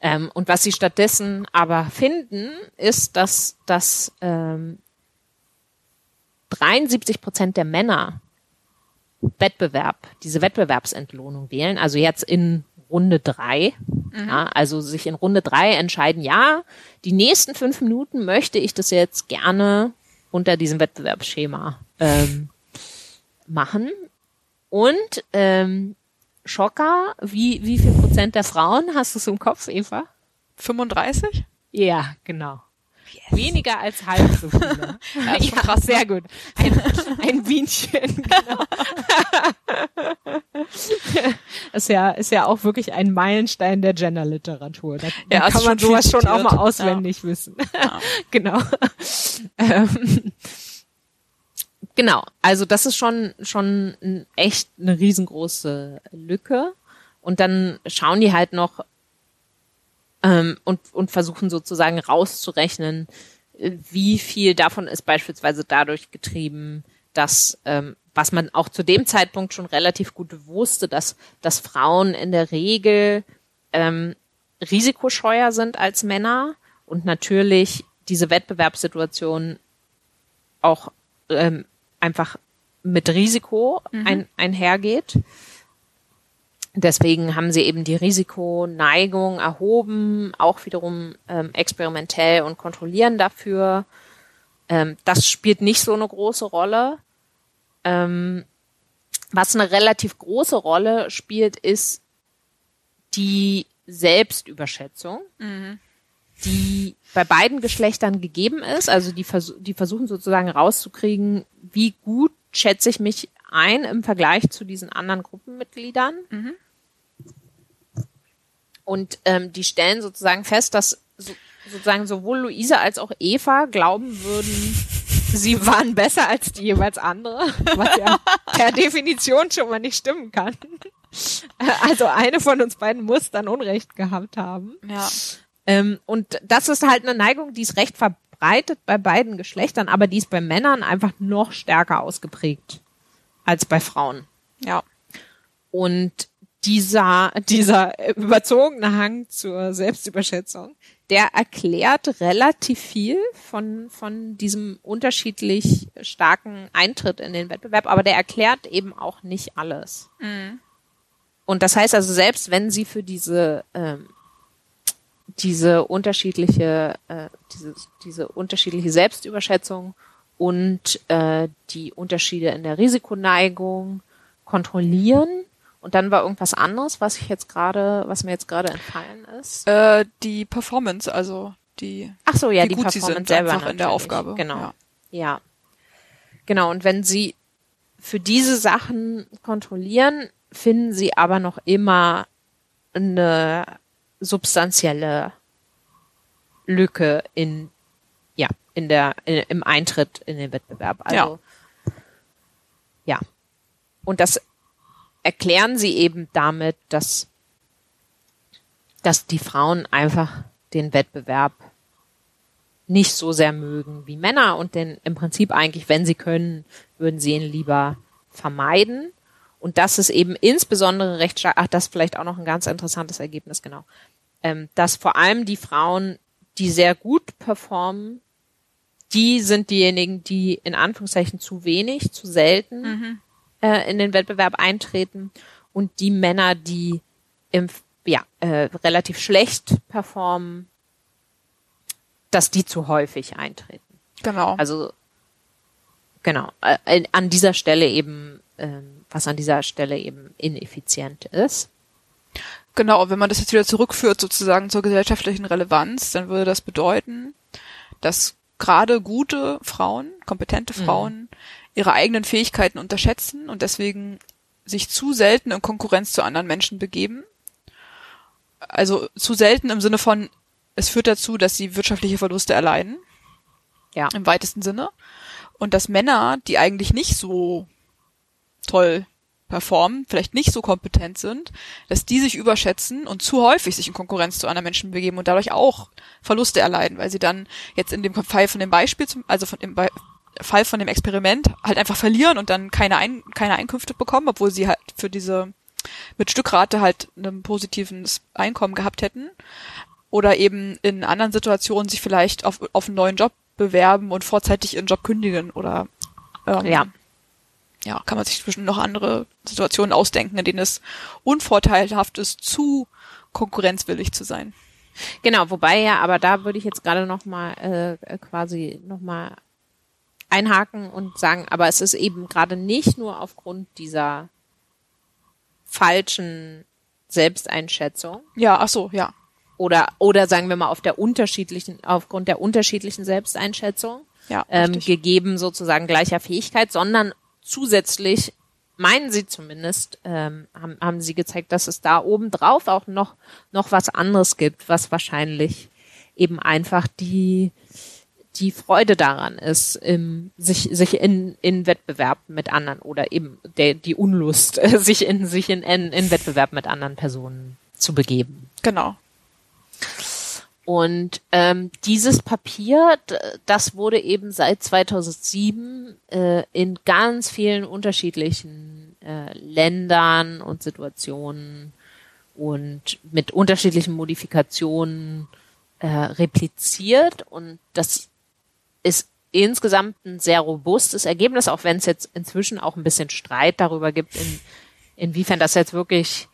[SPEAKER 1] Ähm, und was sie stattdessen aber finden, ist, dass, dass ähm, 73 Prozent der Männer Wettbewerb, diese Wettbewerbsentlohnung wählen, also jetzt in Runde drei, ja, also sich in Runde drei entscheiden, ja, die nächsten fünf Minuten möchte ich das jetzt gerne unter diesem Wettbewerbsschema ähm, machen. Und ähm, Schocker, wie, wie viel Prozent der Frauen hast du es im Kopf, Eva?
[SPEAKER 2] 35?
[SPEAKER 1] Ja, genau. Weniger als halb so viele.
[SPEAKER 2] Ja, ist schon krass, ne?
[SPEAKER 1] sehr gut. Ein, ein Bienchen, genau. ist ja, ist ja auch wirklich ein Meilenstein der Genderliteratur. Da, da
[SPEAKER 2] Ja, ist
[SPEAKER 1] kann man sowas schon auch mal auswendig wissen.
[SPEAKER 2] Ja.
[SPEAKER 1] genau. ähm, genau. Also das ist schon, schon echt eine riesengroße Lücke. Und dann schauen die halt noch ähm, und, und versuchen sozusagen rauszurechnen, äh, wie viel davon ist beispielsweise dadurch getrieben, dass ähm, was man auch zu dem Zeitpunkt schon relativ gut wusste, dass, dass Frauen in der Regel ähm, risikoscheuer sind als Männer und natürlich diese Wettbewerbssituation auch ähm, einfach mit Risiko mhm. ein, einhergeht. Deswegen haben sie eben die Risikoneigung erhoben, auch wiederum ähm, experimentell und kontrollieren dafür. Ähm, das spielt nicht so eine große Rolle. Ähm, was eine relativ große Rolle spielt, ist die Selbstüberschätzung, mhm. die bei beiden Geschlechtern gegeben ist. Also die, vers die versuchen sozusagen rauszukriegen, wie gut schätze ich mich ein im Vergleich zu diesen anderen Gruppenmitgliedern. Mhm. Und ähm, die stellen sozusagen fest, dass so, sozusagen sowohl Luise als auch Eva glauben würden, sie waren besser als die jeweils andere, was ja per Definition schon mal nicht stimmen kann. Also eine von uns beiden muss dann Unrecht gehabt haben.
[SPEAKER 2] Ja.
[SPEAKER 1] Ähm, und das ist halt eine Neigung, die ist recht verbreitet bei beiden Geschlechtern, aber die ist bei Männern einfach noch stärker ausgeprägt als bei Frauen.
[SPEAKER 2] Ja.
[SPEAKER 1] Und dieser, dieser überzogene Hang zur Selbstüberschätzung, der erklärt relativ viel von, von diesem unterschiedlich starken Eintritt in den Wettbewerb, aber der erklärt eben auch nicht alles. Mhm. Und das heißt also, selbst wenn sie für diese, ähm, diese unterschiedliche, äh, diese, diese unterschiedliche Selbstüberschätzung und äh, die Unterschiede in der Risikoneigung kontrollieren, und dann war irgendwas anderes, was ich jetzt gerade, was mir jetzt gerade entfallen ist.
[SPEAKER 2] Äh, die Performance, also die.
[SPEAKER 1] Ach so, ja, die Performance selber
[SPEAKER 2] einfach in der Aufgabe.
[SPEAKER 1] Genau. Ja. ja. Genau. Und wenn Sie für diese Sachen kontrollieren, finden Sie aber noch immer eine substanzielle Lücke in in der in, im Eintritt in den Wettbewerb. Also ja. ja. Und das erklären sie eben damit, dass, dass die Frauen einfach den Wettbewerb nicht so sehr mögen wie Männer und denn im Prinzip eigentlich, wenn sie können, würden sie ihn lieber vermeiden. Und das ist eben insbesondere recht stark, ach, das ist vielleicht auch noch ein ganz interessantes Ergebnis, genau, ähm, dass vor allem die Frauen, die sehr gut performen, die sind diejenigen, die in Anführungszeichen zu wenig, zu selten mhm äh, in den Wettbewerb eintreten und die Männer, die im, ja, äh, relativ schlecht performen, dass die zu häufig eintreten.
[SPEAKER 2] Genau.
[SPEAKER 1] Also genau, äh, an dieser Stelle eben, äh, was an dieser Stelle eben ineffizient ist.
[SPEAKER 2] Genau, wenn man das jetzt wieder zurückführt sozusagen zur gesellschaftlichen Relevanz, dann würde das bedeuten, dass gerade gute Frauen, kompetente mhm. Frauen, mhm ihre eigenen Fähigkeiten unterschätzen und deswegen sich zu selten in Konkurrenz zu anderen Menschen begeben. Also zu selten im Sinne von, es führt dazu, dass sie wirtschaftliche Verluste erleiden.
[SPEAKER 1] Ja.
[SPEAKER 2] Im weitesten Sinne. Und dass Männer, die eigentlich nicht so toll performen, vielleicht nicht so kompetent sind, dass die sich überschätzen und zu häufig sich in Konkurrenz zu anderen Menschen begeben und dadurch auch Verluste erleiden, weil sie dann jetzt in dem Fall von dem Beispiel, zum, also von dem Be Fall von dem Experiment halt einfach verlieren und dann keine, Ein keine Einkünfte bekommen, obwohl sie halt für diese mit Stückrate halt ein positives Einkommen gehabt hätten. Oder eben in anderen Situationen sich vielleicht auf, auf einen neuen Job bewerben und vorzeitig ihren Job kündigen oder
[SPEAKER 1] ähm, ja.
[SPEAKER 2] Ja, kann man sich zwischen noch andere Situationen ausdenken, in denen es unvorteilhaft ist, zu konkurrenzwillig zu sein.
[SPEAKER 1] Genau, wobei ja, aber da würde ich jetzt gerade noch mal äh, quasi noch mal einhaken und sagen, aber es ist eben gerade nicht nur aufgrund dieser falschen Selbsteinschätzung.
[SPEAKER 2] Ja, ach so, ja.
[SPEAKER 1] Oder, oder sagen wir mal auf der unterschiedlichen, aufgrund der unterschiedlichen Selbsteinschätzung,
[SPEAKER 2] ja,
[SPEAKER 1] ähm, gegeben sozusagen gleicher Fähigkeit, sondern zusätzlich meinen sie zumindest, ähm, haben, haben sie gezeigt, dass es da oben drauf auch noch, noch was anderes gibt, was wahrscheinlich eben einfach die, die Freude daran ist, im, sich, sich in, in Wettbewerb mit anderen oder eben der, die Unlust, sich in, sich in, in, in Wettbewerb mit anderen Personen zu begeben.
[SPEAKER 2] Genau.
[SPEAKER 1] Und ähm, dieses Papier, das wurde eben seit 2007 äh, in ganz vielen unterschiedlichen äh, Ländern und Situationen und mit unterschiedlichen Modifikationen äh, repliziert. Und das ist insgesamt ein sehr robustes Ergebnis, auch wenn es jetzt inzwischen auch ein bisschen Streit darüber gibt, in, inwiefern das jetzt wirklich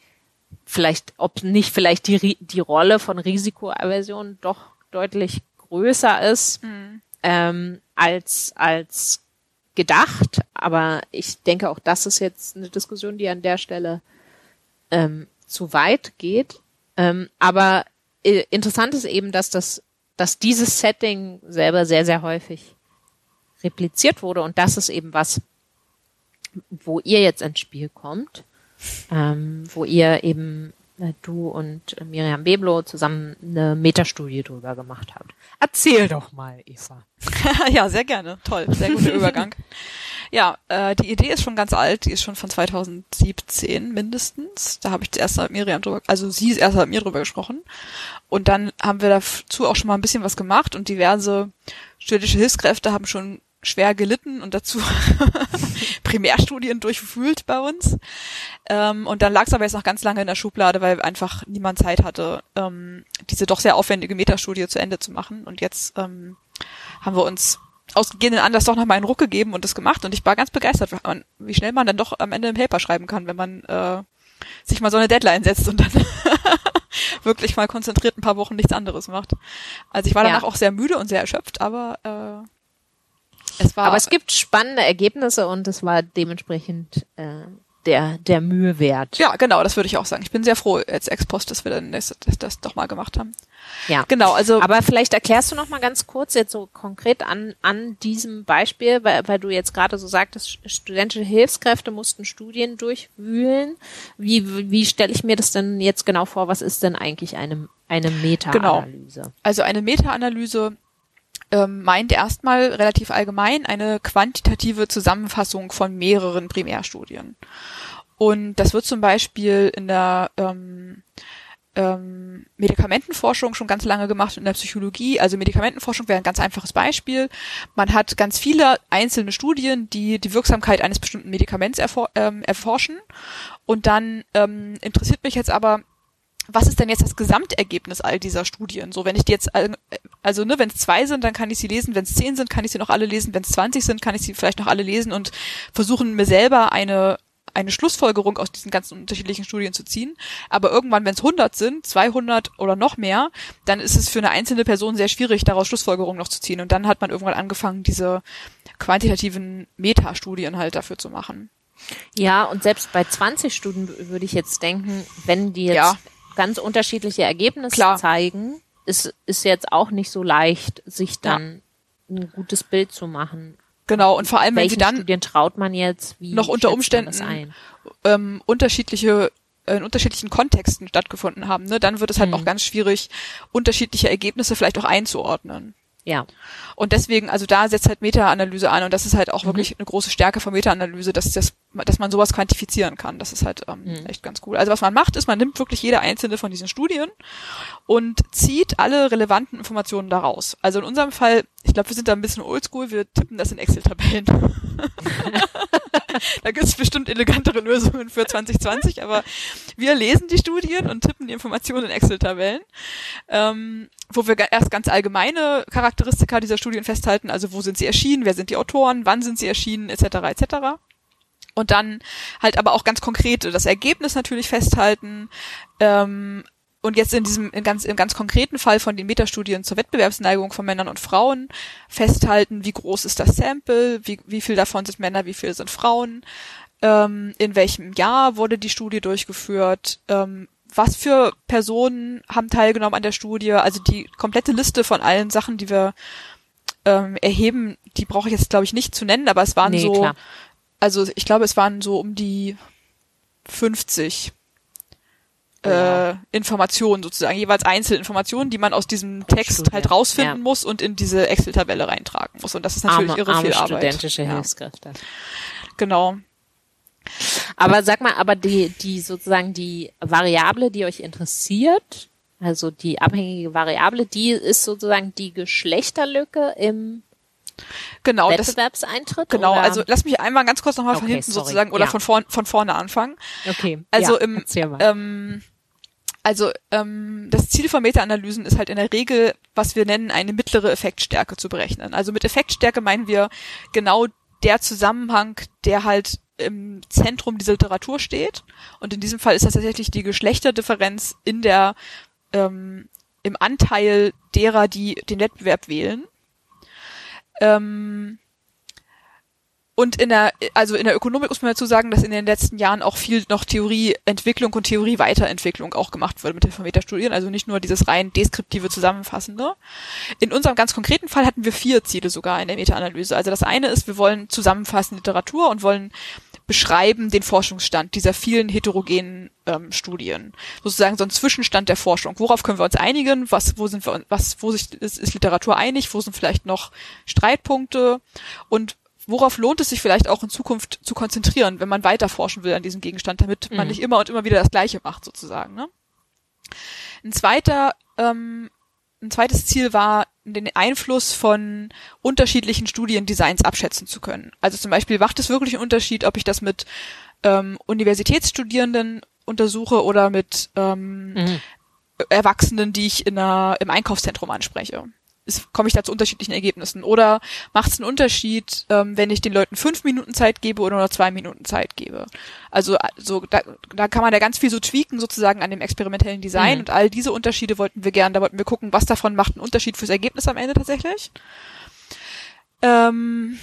[SPEAKER 1] vielleicht, ob nicht vielleicht die, die Rolle von Risikoaversion doch deutlich größer ist mhm. ähm, als, als gedacht. Aber ich denke, auch das ist jetzt eine Diskussion, die an der Stelle ähm, zu weit geht. Ähm, aber äh, interessant ist eben, dass das, dass dieses Setting selber sehr, sehr häufig repliziert wurde und das ist eben was, wo ihr jetzt ins Spiel kommt ähm, wo ihr eben äh, du und Miriam Beblo zusammen eine Metastudie drüber gemacht habt. Erzähl doch mal, Eva.
[SPEAKER 2] ja, sehr gerne. Toll, sehr guter Übergang. Ja, äh, die Idee ist schon ganz alt, die ist schon von 2017 mindestens. Da habe ich zuerst mit Miriam drüber, also sie ist erst mit mir drüber gesprochen. Und dann haben wir dazu auch schon mal ein bisschen was gemacht und diverse studentische Hilfskräfte haben schon schwer gelitten und dazu Primärstudien durchwühlt bei uns. Ähm, und dann lag es aber jetzt noch ganz lange in der Schublade, weil einfach niemand Zeit hatte, ähm, diese doch sehr aufwendige Metastudie zu Ende zu machen. Und jetzt ähm, haben wir uns aus gegebenen Anlass doch nochmal einen Ruck gegeben und das gemacht. Und ich war ganz begeistert, wie schnell man dann doch am Ende im Paper schreiben kann, wenn man äh, sich mal so eine Deadline setzt und dann wirklich mal konzentriert ein paar Wochen nichts anderes macht. Also ich war danach ja. auch sehr müde und sehr erschöpft, aber äh,
[SPEAKER 1] es war, Aber es gibt spannende Ergebnisse und es war dementsprechend äh, der, der Mühe wert.
[SPEAKER 2] Ja, genau, das würde ich auch sagen. Ich bin sehr froh als Ex-Post, dass wir dann das, das, das doch mal gemacht haben.
[SPEAKER 1] Ja, genau. Also, aber vielleicht erklärst du noch mal ganz kurz jetzt so konkret an an diesem Beispiel, weil, weil du jetzt gerade so sagtest, studentische Hilfskräfte mussten Studien durchwühlen. Wie wie, wie stelle ich mir das denn jetzt genau vor? Was ist denn eigentlich eine eine Meta-Analyse? Genau.
[SPEAKER 2] Also eine Meta-Analyse ähm, meint erstmal relativ allgemein eine quantitative Zusammenfassung von mehreren Primärstudien. Und das wird zum Beispiel in der ähm, ähm, Medikamentenforschung schon ganz lange gemacht in der Psychologie. Also Medikamentenforschung wäre ein ganz einfaches Beispiel. Man hat ganz viele einzelne Studien, die die Wirksamkeit eines bestimmten Medikaments erfor ähm, erforschen. Und dann ähm, interessiert mich jetzt aber, was ist denn jetzt das Gesamtergebnis all dieser Studien? So, wenn ich die jetzt, also ne, wenn es zwei sind, dann kann ich sie lesen, wenn es zehn sind, kann ich sie noch alle lesen, wenn es zwanzig sind, kann ich sie vielleicht noch alle lesen und versuchen mir selber eine eine Schlussfolgerung aus diesen ganzen unterschiedlichen Studien zu ziehen. Aber irgendwann, wenn es 100 sind, 200 oder noch mehr, dann ist es für eine einzelne Person sehr schwierig, daraus Schlussfolgerungen noch zu ziehen. Und dann hat man irgendwann angefangen, diese quantitativen Metastudien halt dafür zu machen.
[SPEAKER 1] Ja, und selbst bei 20 Studien würde ich jetzt denken, wenn die jetzt ja ganz unterschiedliche Ergebnisse Klar. zeigen, ist, ist jetzt auch nicht so leicht, sich dann ja. ein gutes Bild zu machen.
[SPEAKER 2] Genau, und vor allem, wenn sie dann
[SPEAKER 1] Studien traut man jetzt,
[SPEAKER 2] wie noch unter Umständen ähm, unterschiedliche in unterschiedlichen Kontexten stattgefunden haben, ne, dann wird es halt mhm. auch ganz schwierig, unterschiedliche Ergebnisse vielleicht auch einzuordnen.
[SPEAKER 1] Ja.
[SPEAKER 2] Und deswegen, also da setzt halt Meta-Analyse an und das ist halt auch mhm. wirklich eine große Stärke von Meta-Analyse, dass das, dass man sowas quantifizieren kann. Das ist halt ähm, mhm. echt ganz cool. Also was man macht, ist, man nimmt wirklich jede einzelne von diesen Studien und zieht alle relevanten Informationen daraus. Also in unserem Fall, ich glaube, wir sind da ein bisschen oldschool, wir tippen das in Excel-Tabellen. da gibt es bestimmt elegantere Lösungen für 2020, aber wir lesen die Studien und tippen die Informationen in Excel-Tabellen, ähm, wo wir erst ganz allgemeine Charakteristika dieser Studien festhalten, also wo sind sie erschienen, wer sind die Autoren, wann sind sie erschienen, etc. etc. Und dann halt aber auch ganz konkrete, das Ergebnis natürlich festhalten, ähm, und jetzt in diesem in ganz im ganz konkreten Fall von den Metastudien zur Wettbewerbsneigung von Männern und Frauen festhalten, wie groß ist das Sample, wie, wie viel davon sind Männer, wie viel sind Frauen, ähm, in welchem Jahr wurde die Studie durchgeführt, ähm, was für Personen haben teilgenommen an der Studie, also die komplette Liste von allen Sachen, die wir ähm, erheben, die brauche ich jetzt glaube ich nicht zu nennen, aber es waren nee, so, klar. also ich glaube es waren so um die 50 äh, Informationen sozusagen, jeweils Einzelinformationen, die man aus diesem Text halt rausfinden ja. muss und in diese Excel-Tabelle reintragen muss. Und das ist natürlich arme, irre arme viel Arbeit.
[SPEAKER 1] studentische ja. Hilfskräfte.
[SPEAKER 2] Genau.
[SPEAKER 1] Aber sag mal, aber die, die sozusagen die Variable, die euch interessiert, Also die abhängige Variable, die ist sozusagen die Geschlechterlücke im
[SPEAKER 2] Genau,
[SPEAKER 1] Wettbewerbseintritt?
[SPEAKER 2] Genau,
[SPEAKER 1] oder?
[SPEAKER 2] also lass mich einmal ganz kurz nochmal
[SPEAKER 1] Okay,
[SPEAKER 2] von hinten
[SPEAKER 1] sorry.
[SPEAKER 2] sozusagen oder
[SPEAKER 1] Ja.
[SPEAKER 2] von, vorn, von vorne anfangen.
[SPEAKER 1] Okay.
[SPEAKER 2] Also
[SPEAKER 1] ja,
[SPEAKER 2] im, ähm, also ähm, das Ziel von Meta-Analysen ist halt in der Regel, was wir nennen, eine mittlere Effektstärke zu berechnen. Also mit Effektstärke meinen wir genau der Zusammenhang, der halt im Zentrum dieser Literatur steht. Und in diesem Fall ist das tatsächlich die Geschlechterdifferenz in der ähm, im Anteil derer, die den Wettbewerb wählen. Ähm, und in der, also in der Ökonomik muss man dazu sagen, dass in den letzten Jahren auch viel noch Theorieentwicklung und Theorieweiterentwicklung auch gemacht wurde mit Hilfe von Metastudien, also nicht nur dieses rein deskriptive Zusammenfassende. In unserem ganz konkreten Fall hatten wir vier Ziele sogar in der Meta-Analyse. Also das eine ist, wir wollen zusammenfassen Literatur und wollen beschreiben den Forschungsstand dieser vielen heterogenen ähm, Studien. Sozusagen so ein Zwischenstand der Forschung. Worauf können wir uns einigen? Was, wo sind wir, was, wo sich, ist, ist Literatur einig? Wo sind vielleicht noch Streitpunkte? Und worauf lohnt es sich vielleicht auch in Zukunft zu konzentrieren, wenn man weiter forschen will an diesem Gegenstand, damit man
[SPEAKER 1] Mhm.
[SPEAKER 2] nicht immer und immer wieder das Gleiche macht, sozusagen. Ne? Ein zweiter, ähm, ein zweites Ziel war, den Einfluss von unterschiedlichen Studiendesigns abschätzen zu können. Also zum Beispiel macht es wirklich einen Unterschied, ob ich das mit ähm, Universitätsstudierenden untersuche oder mit ähm,
[SPEAKER 1] Mhm.
[SPEAKER 2] Erwachsenen, die ich in einer, im Einkaufszentrum anspreche. Komme ich da zu unterschiedlichen Ergebnissen? Oder macht es einen Unterschied, ähm, wenn ich den Leuten fünf Minuten Zeit gebe oder nur zwei Minuten Zeit gebe? Also so, da, da kann man ja ganz viel so tweaken sozusagen an dem experimentellen Design
[SPEAKER 1] Mhm.
[SPEAKER 2] und all diese Unterschiede wollten wir gern, da wollten wir gucken, was davon macht einen Unterschied fürs Ergebnis am Ende tatsächlich. Ähm,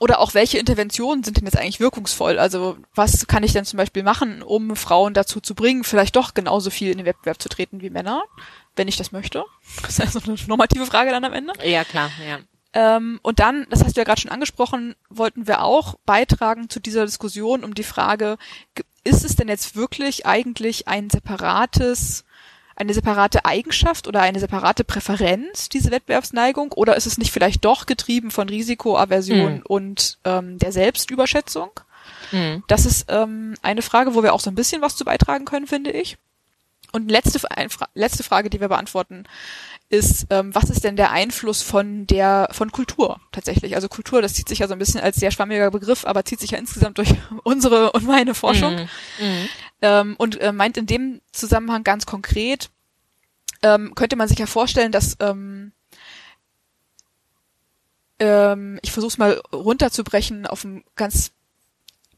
[SPEAKER 2] oder auch welche Interventionen sind denn jetzt eigentlich wirkungsvoll? Also was kann ich denn zum Beispiel machen, um Frauen dazu zu bringen, vielleicht doch genauso viel in den Wettbewerb zu treten wie Männer, wenn ich das möchte? Das ist also eine normative Frage dann am Ende.
[SPEAKER 1] ja, klar, ja.
[SPEAKER 2] Ähm, und dann, das hast du ja gerade schon angesprochen, wollten wir auch beitragen zu dieser Diskussion um die Frage, ge- ist es denn jetzt wirklich eigentlich ein separates, eine separate Eigenschaft oder eine separate Präferenz, diese Wettbewerbsneigung, oder ist es nicht vielleicht doch getrieben von Risikoaversion
[SPEAKER 1] Mhm.
[SPEAKER 2] und ähm, der Selbstüberschätzung?
[SPEAKER 1] Mhm.
[SPEAKER 2] Das ist ähm, eine Frage, wo wir auch so ein bisschen was zu beitragen können, finde ich. Und letzte, letzte Frage, die wir beantworten, ist, ähm, was ist denn der Einfluss von der von Kultur tatsächlich? Also Kultur, das zieht sich ja so ein bisschen als sehr schwammiger Begriff, aber zieht sich ja insgesamt durch unsere und meine Forschung
[SPEAKER 1] Mhm. Mhm.
[SPEAKER 2] ähm, und äh, meint in dem Zusammenhang ganz konkret, ähm, könnte man sich ja vorstellen, dass ähm, ähm, ich versuche es mal runterzubrechen auf ein ganz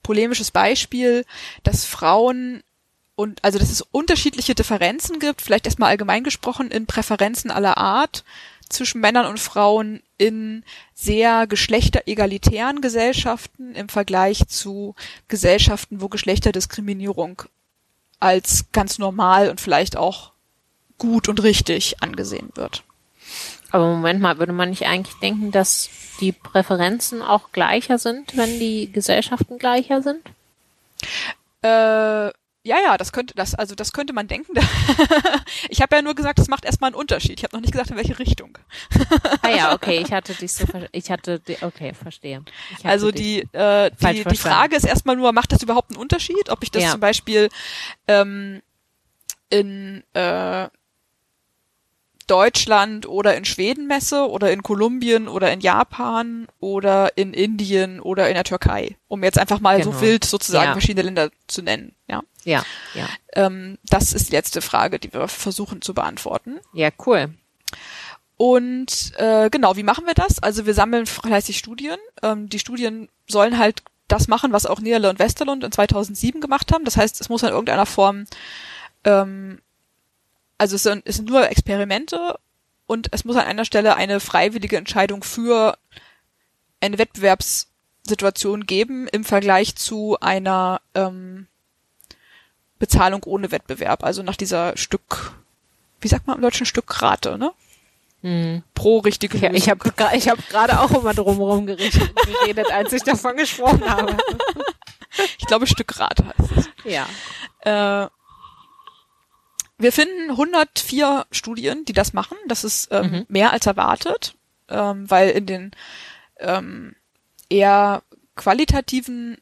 [SPEAKER 2] polemisches Beispiel, dass Frauen und also dass es unterschiedliche Differenzen gibt, vielleicht erstmal allgemein gesprochen in Präferenzen aller Art zwischen Männern und Frauen in sehr geschlechteregalitären Gesellschaften im Vergleich zu Gesellschaften, wo Geschlechterdiskriminierung als ganz normal und vielleicht auch gut und richtig angesehen wird.
[SPEAKER 1] Aber Moment mal, würde man nicht eigentlich denken, dass die Präferenzen auch gleicher sind, wenn die Gesellschaften gleicher sind?
[SPEAKER 2] Äh, ja, ja, das könnte das, also das könnte man denken. ich habe ja nur gesagt, es macht erstmal einen Unterschied. Ich habe noch nicht gesagt, in welche Richtung.
[SPEAKER 1] Ah ja, okay, ich hatte dich so, ich hatte, die, okay, verstehe. Hatte
[SPEAKER 2] Also die, äh, die, die. Frage ist erstmal nur, macht das überhaupt einen Unterschied? Ob ich das
[SPEAKER 1] Ja.
[SPEAKER 2] zum Beispiel ähm, in äh, Deutschland oder in Schweden messe oder in Kolumbien oder in Japan oder in Indien oder in der Türkei, um jetzt einfach mal so
[SPEAKER 1] Genau.
[SPEAKER 2] wild sozusagen
[SPEAKER 1] Ja.
[SPEAKER 2] verschiedene Länder zu nennen. Ja,
[SPEAKER 1] Ja, ja.
[SPEAKER 2] ähm, das ist die letzte Frage, die wir versuchen zu beantworten.
[SPEAKER 1] Ja, cool.
[SPEAKER 2] Und äh, genau, wie machen wir das? Also wir sammeln fleißig Studien. Ähm, die Studien sollen halt das machen, was auch Niederle und Westerlund in 2007 gemacht haben. Das heißt, es muss in irgendeiner Form, ähm, also es sind, es sind nur Experimente und es muss an einer Stelle eine freiwillige Entscheidung für eine Wettbewerbssituation geben im Vergleich zu einer ähm, Bezahlung ohne Wettbewerb. Also nach dieser Stück, wie sagt man im Deutschen, Stückrate, ne?
[SPEAKER 1] Hm.
[SPEAKER 2] pro richtige
[SPEAKER 1] Ja,
[SPEAKER 2] Lösung.
[SPEAKER 1] ich habe ich hab gerade auch immer drumherum geredet, geredet, als ich davon gesprochen habe.
[SPEAKER 2] ich glaube, Stückrate heißt es.
[SPEAKER 1] Ja.
[SPEAKER 2] Äh, wir finden 104 Studien, die das machen. Das ist ähm,
[SPEAKER 1] Mhm.
[SPEAKER 2] mehr als erwartet, ähm, weil in den ähm, eher qualitativen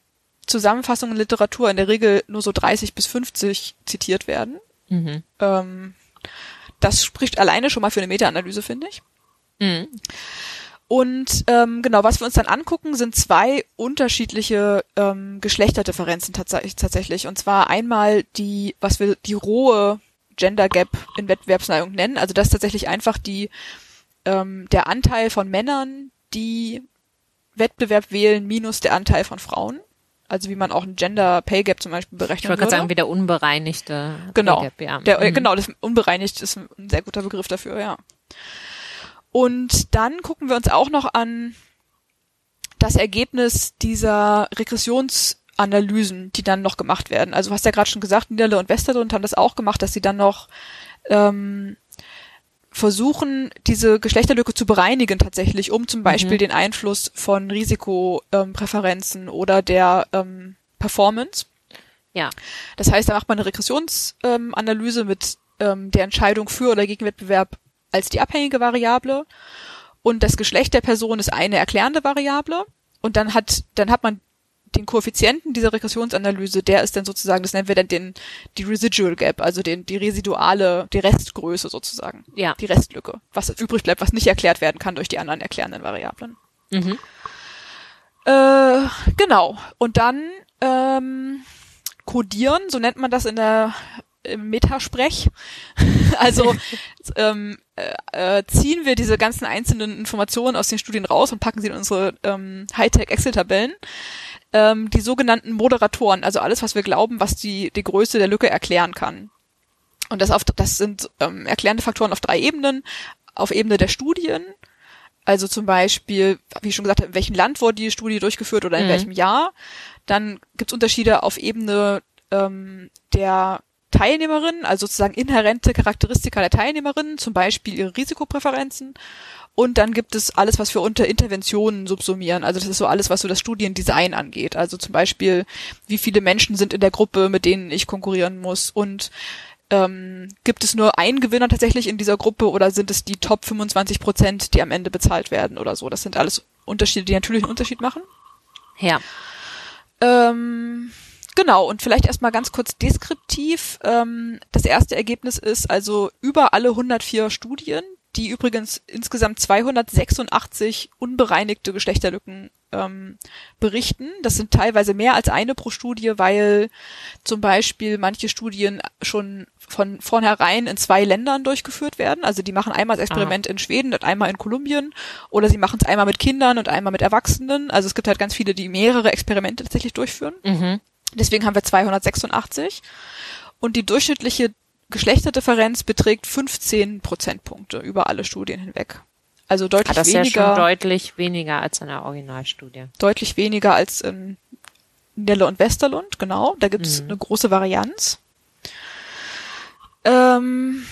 [SPEAKER 2] Zusammenfassungen Literatur in der Regel nur so 30 bis 50 zitiert werden.
[SPEAKER 1] Mhm.
[SPEAKER 2] Ähm, Das spricht alleine schon mal für eine Meta-Analyse, finde ich.
[SPEAKER 1] Mhm.
[SPEAKER 2] Und ähm, genau, was wir uns dann angucken, sind zwei unterschiedliche ähm, Geschlechterdifferenzen tats tatsächlich. Und zwar einmal die, was wir die rohe Gender Gap in Wettbewerbsneigung nennen. Also das ist tatsächlich einfach die ähm, der Anteil von Männern, die Wettbewerb wählen, minus der Anteil von Frauen. Also wie man auch ein Gender Pay Gap zum Beispiel berechnen
[SPEAKER 1] Ich wollte gerade sagen, wie der unbereinigte
[SPEAKER 2] Genau.
[SPEAKER 1] Pay Gap, ja.
[SPEAKER 2] Der, äh,
[SPEAKER 1] Mhm.
[SPEAKER 2] Genau, das unbereinigt ist ein sehr guter Begriff dafür, ja. Und dann gucken wir uns auch noch an das Ergebnis dieser Regressionsanalysen, die dann noch gemacht werden. Also du hast ja gerade schon gesagt, Niederle und Westerlund haben das auch gemacht, dass sie dann noch ähm, versuchen, diese Geschlechterlücke zu bereinigen tatsächlich, um zum Beispiel
[SPEAKER 1] Mhm.
[SPEAKER 2] den Einfluss von Risikopräferenzen ähm, Präferenzen oder der ähm, Performance.
[SPEAKER 1] Ja.
[SPEAKER 2] Das heißt, da macht man eine Regressionsanalyse ähm, mit ähm, der Entscheidung für oder gegen Wettbewerb als die abhängige Variable und das Geschlecht der Person ist eine erklärende Variable und dann hat dann hat man den Koeffizienten dieser Regressionsanalyse, der ist dann sozusagen, das nennen wir dann den die Residual Gap, also den die residuale, die Restgröße sozusagen,
[SPEAKER 1] Ja.
[SPEAKER 2] die Restlücke, was übrig bleibt, was nicht erklärt werden kann durch die anderen erklärenden Variablen.
[SPEAKER 1] Mhm.
[SPEAKER 2] Äh, genau. Und dann ähm, codieren, so nennt man das in der im Metasprech. also ähm, äh, äh, ziehen wir diese ganzen einzelnen Informationen aus den Studien raus und packen sie in unsere ähm, Hightech Excel-Tabellen. Ähm, die sogenannten Moderatoren, also alles, was wir glauben, was die, die Größe der Lücke erklären kann. Und das, auf, das sind ähm, erklärende Faktoren auf drei Ebenen. Auf Ebene der Studien, also zum Beispiel, wie ich schon gesagt habe, in welchem Land wurde die Studie durchgeführt oder in
[SPEAKER 1] Mhm.
[SPEAKER 2] welchem Jahr. Dann gibt es Unterschiede auf Ebene ähm, der Teilnehmerinnen, also sozusagen inhärente Charakteristika der Teilnehmerinnen, zum Beispiel ihre Risikopräferenzen. Und dann gibt es alles, was wir unter Interventionen subsumieren. Also das ist so alles, was so das Studiendesign angeht. Also zum Beispiel, wie viele Menschen sind in der Gruppe, mit denen ich konkurrieren muss und ähm, gibt es nur einen Gewinner tatsächlich in dieser Gruppe oder sind es die Top 25 Prozent, die am Ende bezahlt werden oder so? Das sind alles Unterschiede, die natürlich einen Unterschied machen.
[SPEAKER 1] Ja.
[SPEAKER 2] Ähm, genau, und vielleicht erstmal ganz kurz deskriptiv. Ähm, das erste Ergebnis ist also über alle 104 Studien, die übrigens insgesamt 286 unbereinigte Geschlechterlücken ähm, berichten. Das sind teilweise mehr als eine pro Studie, weil zum Beispiel manche Studien schon von vornherein in zwei Ländern durchgeführt werden. Also die machen einmal das Experiment in Schweden und einmal in Kolumbien oder sie machen es einmal mit Kindern und einmal mit Erwachsenen. Also es gibt halt ganz viele, die mehrere Experimente tatsächlich durchführen.
[SPEAKER 1] Mhm.
[SPEAKER 2] Deswegen haben wir 286. Und die durchschnittliche Geschlechterdifferenz beträgt 15 Prozentpunkte über alle Studien hinweg. Also
[SPEAKER 1] Ah,
[SPEAKER 2] deutlich
[SPEAKER 1] das ist ja
[SPEAKER 2] weniger,
[SPEAKER 1] schon deutlich weniger als in der Originalstudie.
[SPEAKER 2] deutlich weniger als in Nelle und Westerlund, genau. Da gibt es
[SPEAKER 1] Mhm.
[SPEAKER 2] eine große Varianz. Ähm,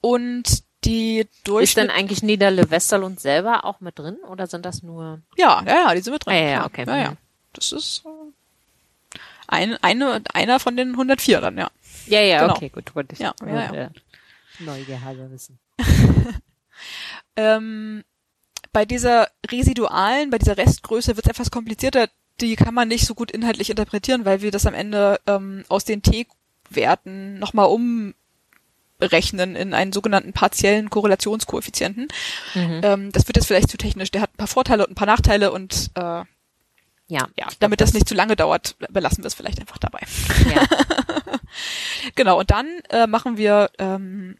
[SPEAKER 2] und die
[SPEAKER 1] Ist
[SPEAKER 2] Durchschnitt...
[SPEAKER 1] denn eigentlich Niederle Westerlund selber auch mit drin oder sind das nur?
[SPEAKER 2] Ja, ja, ja, die sind mit drin.
[SPEAKER 1] Ah, ja, ja, okay.
[SPEAKER 2] Ja, ja.
[SPEAKER 1] Mhm.
[SPEAKER 2] Das ist äh, ein, eine, einer von den 104 dann, ja.
[SPEAKER 1] Ja, ja,
[SPEAKER 2] Genau.
[SPEAKER 1] okay, gut, wollte ich
[SPEAKER 2] Ja, ja, ja.
[SPEAKER 1] äh, Neugier halber wissen.
[SPEAKER 2] Ähm, bei dieser residualen, bei dieser Restgröße wird es etwas komplizierter. Die kann man nicht so gut inhaltlich interpretieren, weil wir das am Ende ähm, aus den T-Werten nochmal umrechnen in einen sogenannten partiellen Korrelationskoeffizienten.
[SPEAKER 1] Mhm.
[SPEAKER 2] Ähm, das wird jetzt vielleicht zu technisch. Der hat ein paar Vorteile und ein paar Nachteile und äh,
[SPEAKER 1] Ja,
[SPEAKER 2] ja, damit
[SPEAKER 1] glaub,
[SPEAKER 2] das nicht zu lange dauert, belassen wir es vielleicht einfach dabei.
[SPEAKER 1] Ja.
[SPEAKER 2] Genau, und dann äh, machen wir ähm,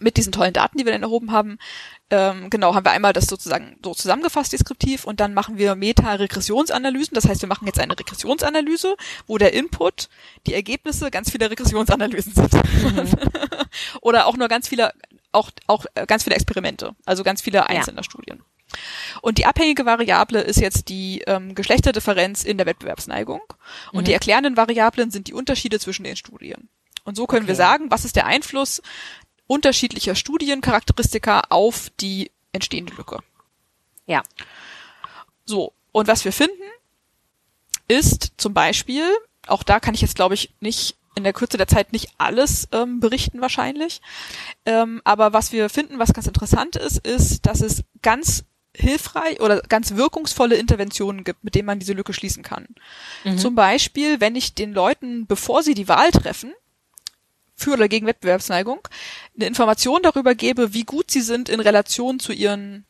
[SPEAKER 2] mit diesen tollen Daten, die wir dann erhoben haben, ähm, genau, haben wir einmal das sozusagen so zusammengefasst deskriptiv und dann machen wir Meta-Regressionsanalysen. Das heißt, wir machen jetzt eine Regressionsanalyse, wo der Input die Ergebnisse ganz vieler Regressionsanalysen sind. Oder auch nur ganz viele, auch, auch äh, ganz viele Experimente, also ganz viele einzelne Studien. Und die abhängige Variable ist jetzt die ähm, Geschlechterdifferenz in der Wettbewerbsneigung. Und
[SPEAKER 1] Mhm.
[SPEAKER 2] die erklärenden Variablen sind die Unterschiede zwischen den Studien. Und so können wir
[SPEAKER 1] Okay.
[SPEAKER 2] sagen, was ist der Einfluss unterschiedlicher Studiencharakteristika auf die entstehende Lücke.
[SPEAKER 1] Ja.
[SPEAKER 2] So, und was wir finden, ist zum Beispiel, auch da kann ich jetzt, glaube ich, nicht in der Kürze der Zeit nicht alles ähm, berichten wahrscheinlich. Ähm, aber was wir finden, was ganz interessant ist, ist, dass es ganz hilfreich oder ganz wirkungsvolle Interventionen gibt, mit denen man diese Lücke schließen kann.
[SPEAKER 1] Mhm.
[SPEAKER 2] Zum Beispiel, wenn ich den Leuten, bevor sie die Wahl treffen, für oder gegen Wettbewerbsneigung eine Information darüber gebe, wie gut sie sind in Relation zu ihren,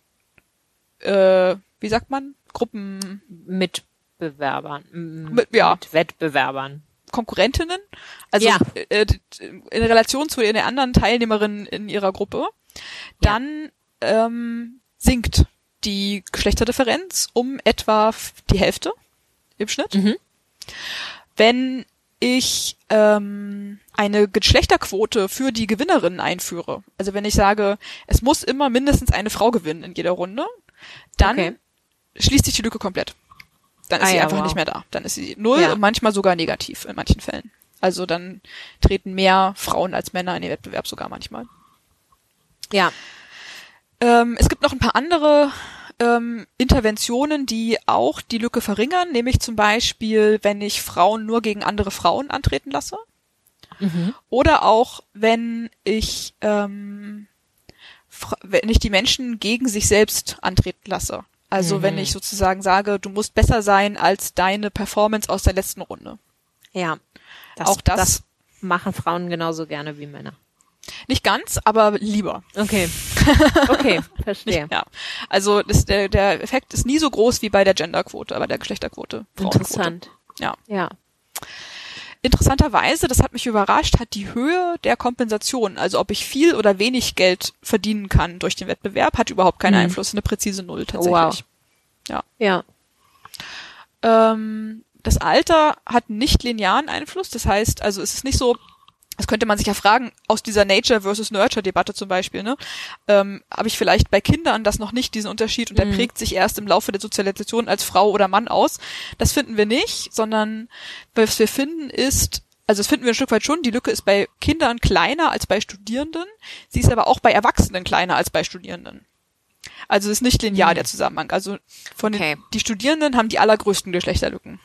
[SPEAKER 2] äh, wie sagt man, Gruppen.
[SPEAKER 1] Mitbewerbern.
[SPEAKER 2] Mit, ja.
[SPEAKER 1] Mit Wettbewerbern.
[SPEAKER 2] Konkurrentinnen, also
[SPEAKER 1] Ja.
[SPEAKER 2] äh, in Relation zu den anderen Teilnehmerinnen in ihrer Gruppe, dann ähm, sinkt die Geschlechterdifferenz um etwa die Hälfte im Schnitt.
[SPEAKER 1] Mhm.
[SPEAKER 2] Wenn ich ähm, eine Geschlechterquote für die Gewinnerinnen einführe, also wenn ich sage, es muss immer mindestens eine Frau gewinnen in jeder Runde, dann
[SPEAKER 1] Okay.
[SPEAKER 2] schließt sich die Lücke komplett. Dann ist
[SPEAKER 1] Ah
[SPEAKER 2] sie
[SPEAKER 1] ja,
[SPEAKER 2] einfach
[SPEAKER 1] wow.
[SPEAKER 2] nicht mehr da. Dann ist sie null
[SPEAKER 1] Ja.
[SPEAKER 2] und manchmal sogar negativ in manchen Fällen. Also dann treten mehr Frauen als Männer in den Wettbewerb sogar manchmal.
[SPEAKER 1] Ja.
[SPEAKER 2] Ähm, es gibt noch ein paar andere ähm, Interventionen, die auch die Lücke verringern, nämlich zum Beispiel, wenn ich Frauen nur gegen andere Frauen antreten lasse.
[SPEAKER 1] Mhm.
[SPEAKER 2] Oder auch, wenn ich, ähm, wenn ich die Menschen gegen sich selbst antreten lasse. Also
[SPEAKER 1] Mhm.
[SPEAKER 2] wenn ich sozusagen sage, du musst besser sein als deine Performance aus der letzten Runde.
[SPEAKER 1] Ja.
[SPEAKER 2] Auch das-
[SPEAKER 1] machen Frauen genauso gerne wie Männer.
[SPEAKER 2] Nicht ganz, aber lieber.
[SPEAKER 1] Okay. Okay, verstehe.
[SPEAKER 2] Nicht, ja. Also das, der, der Effekt ist nie so groß wie bei der Genderquote, aber der Geschlechterquote.
[SPEAKER 1] Interessant.
[SPEAKER 2] Ja.
[SPEAKER 1] Ja.
[SPEAKER 2] Interessanterweise, das hat mich überrascht, hat die Höhe der Kompensation, also ob ich viel oder wenig Geld verdienen kann durch den Wettbewerb, hat überhaupt keinen
[SPEAKER 1] Mhm.
[SPEAKER 2] Einfluss. Eine präzise Null tatsächlich.
[SPEAKER 1] Wow.
[SPEAKER 2] Ja.
[SPEAKER 1] Ja.
[SPEAKER 2] Ähm, das Alter hat nicht linearen Einfluss. Das heißt, also es ist nicht so, das könnte man sich ja fragen, aus dieser Nature versus Nurture Debatte zum Beispiel, ne, ähm, habe ich vielleicht bei Kindern das noch nicht, diesen Unterschied, und der
[SPEAKER 1] Mhm.
[SPEAKER 2] prägt sich erst im Laufe der Sozialisation als Frau oder Mann aus. Das finden wir nicht, sondern was wir finden ist, also das finden wir ein Stück weit schon, die Lücke ist bei Kindern kleiner als bei Studierenden, sie ist aber auch bei Erwachsenen kleiner als bei Studierenden. Also es ist nicht linear
[SPEAKER 1] Mhm.
[SPEAKER 2] der Zusammenhang. Also von
[SPEAKER 1] Okay.
[SPEAKER 2] den, die Studierenden haben die allergrößten Geschlechterlücken.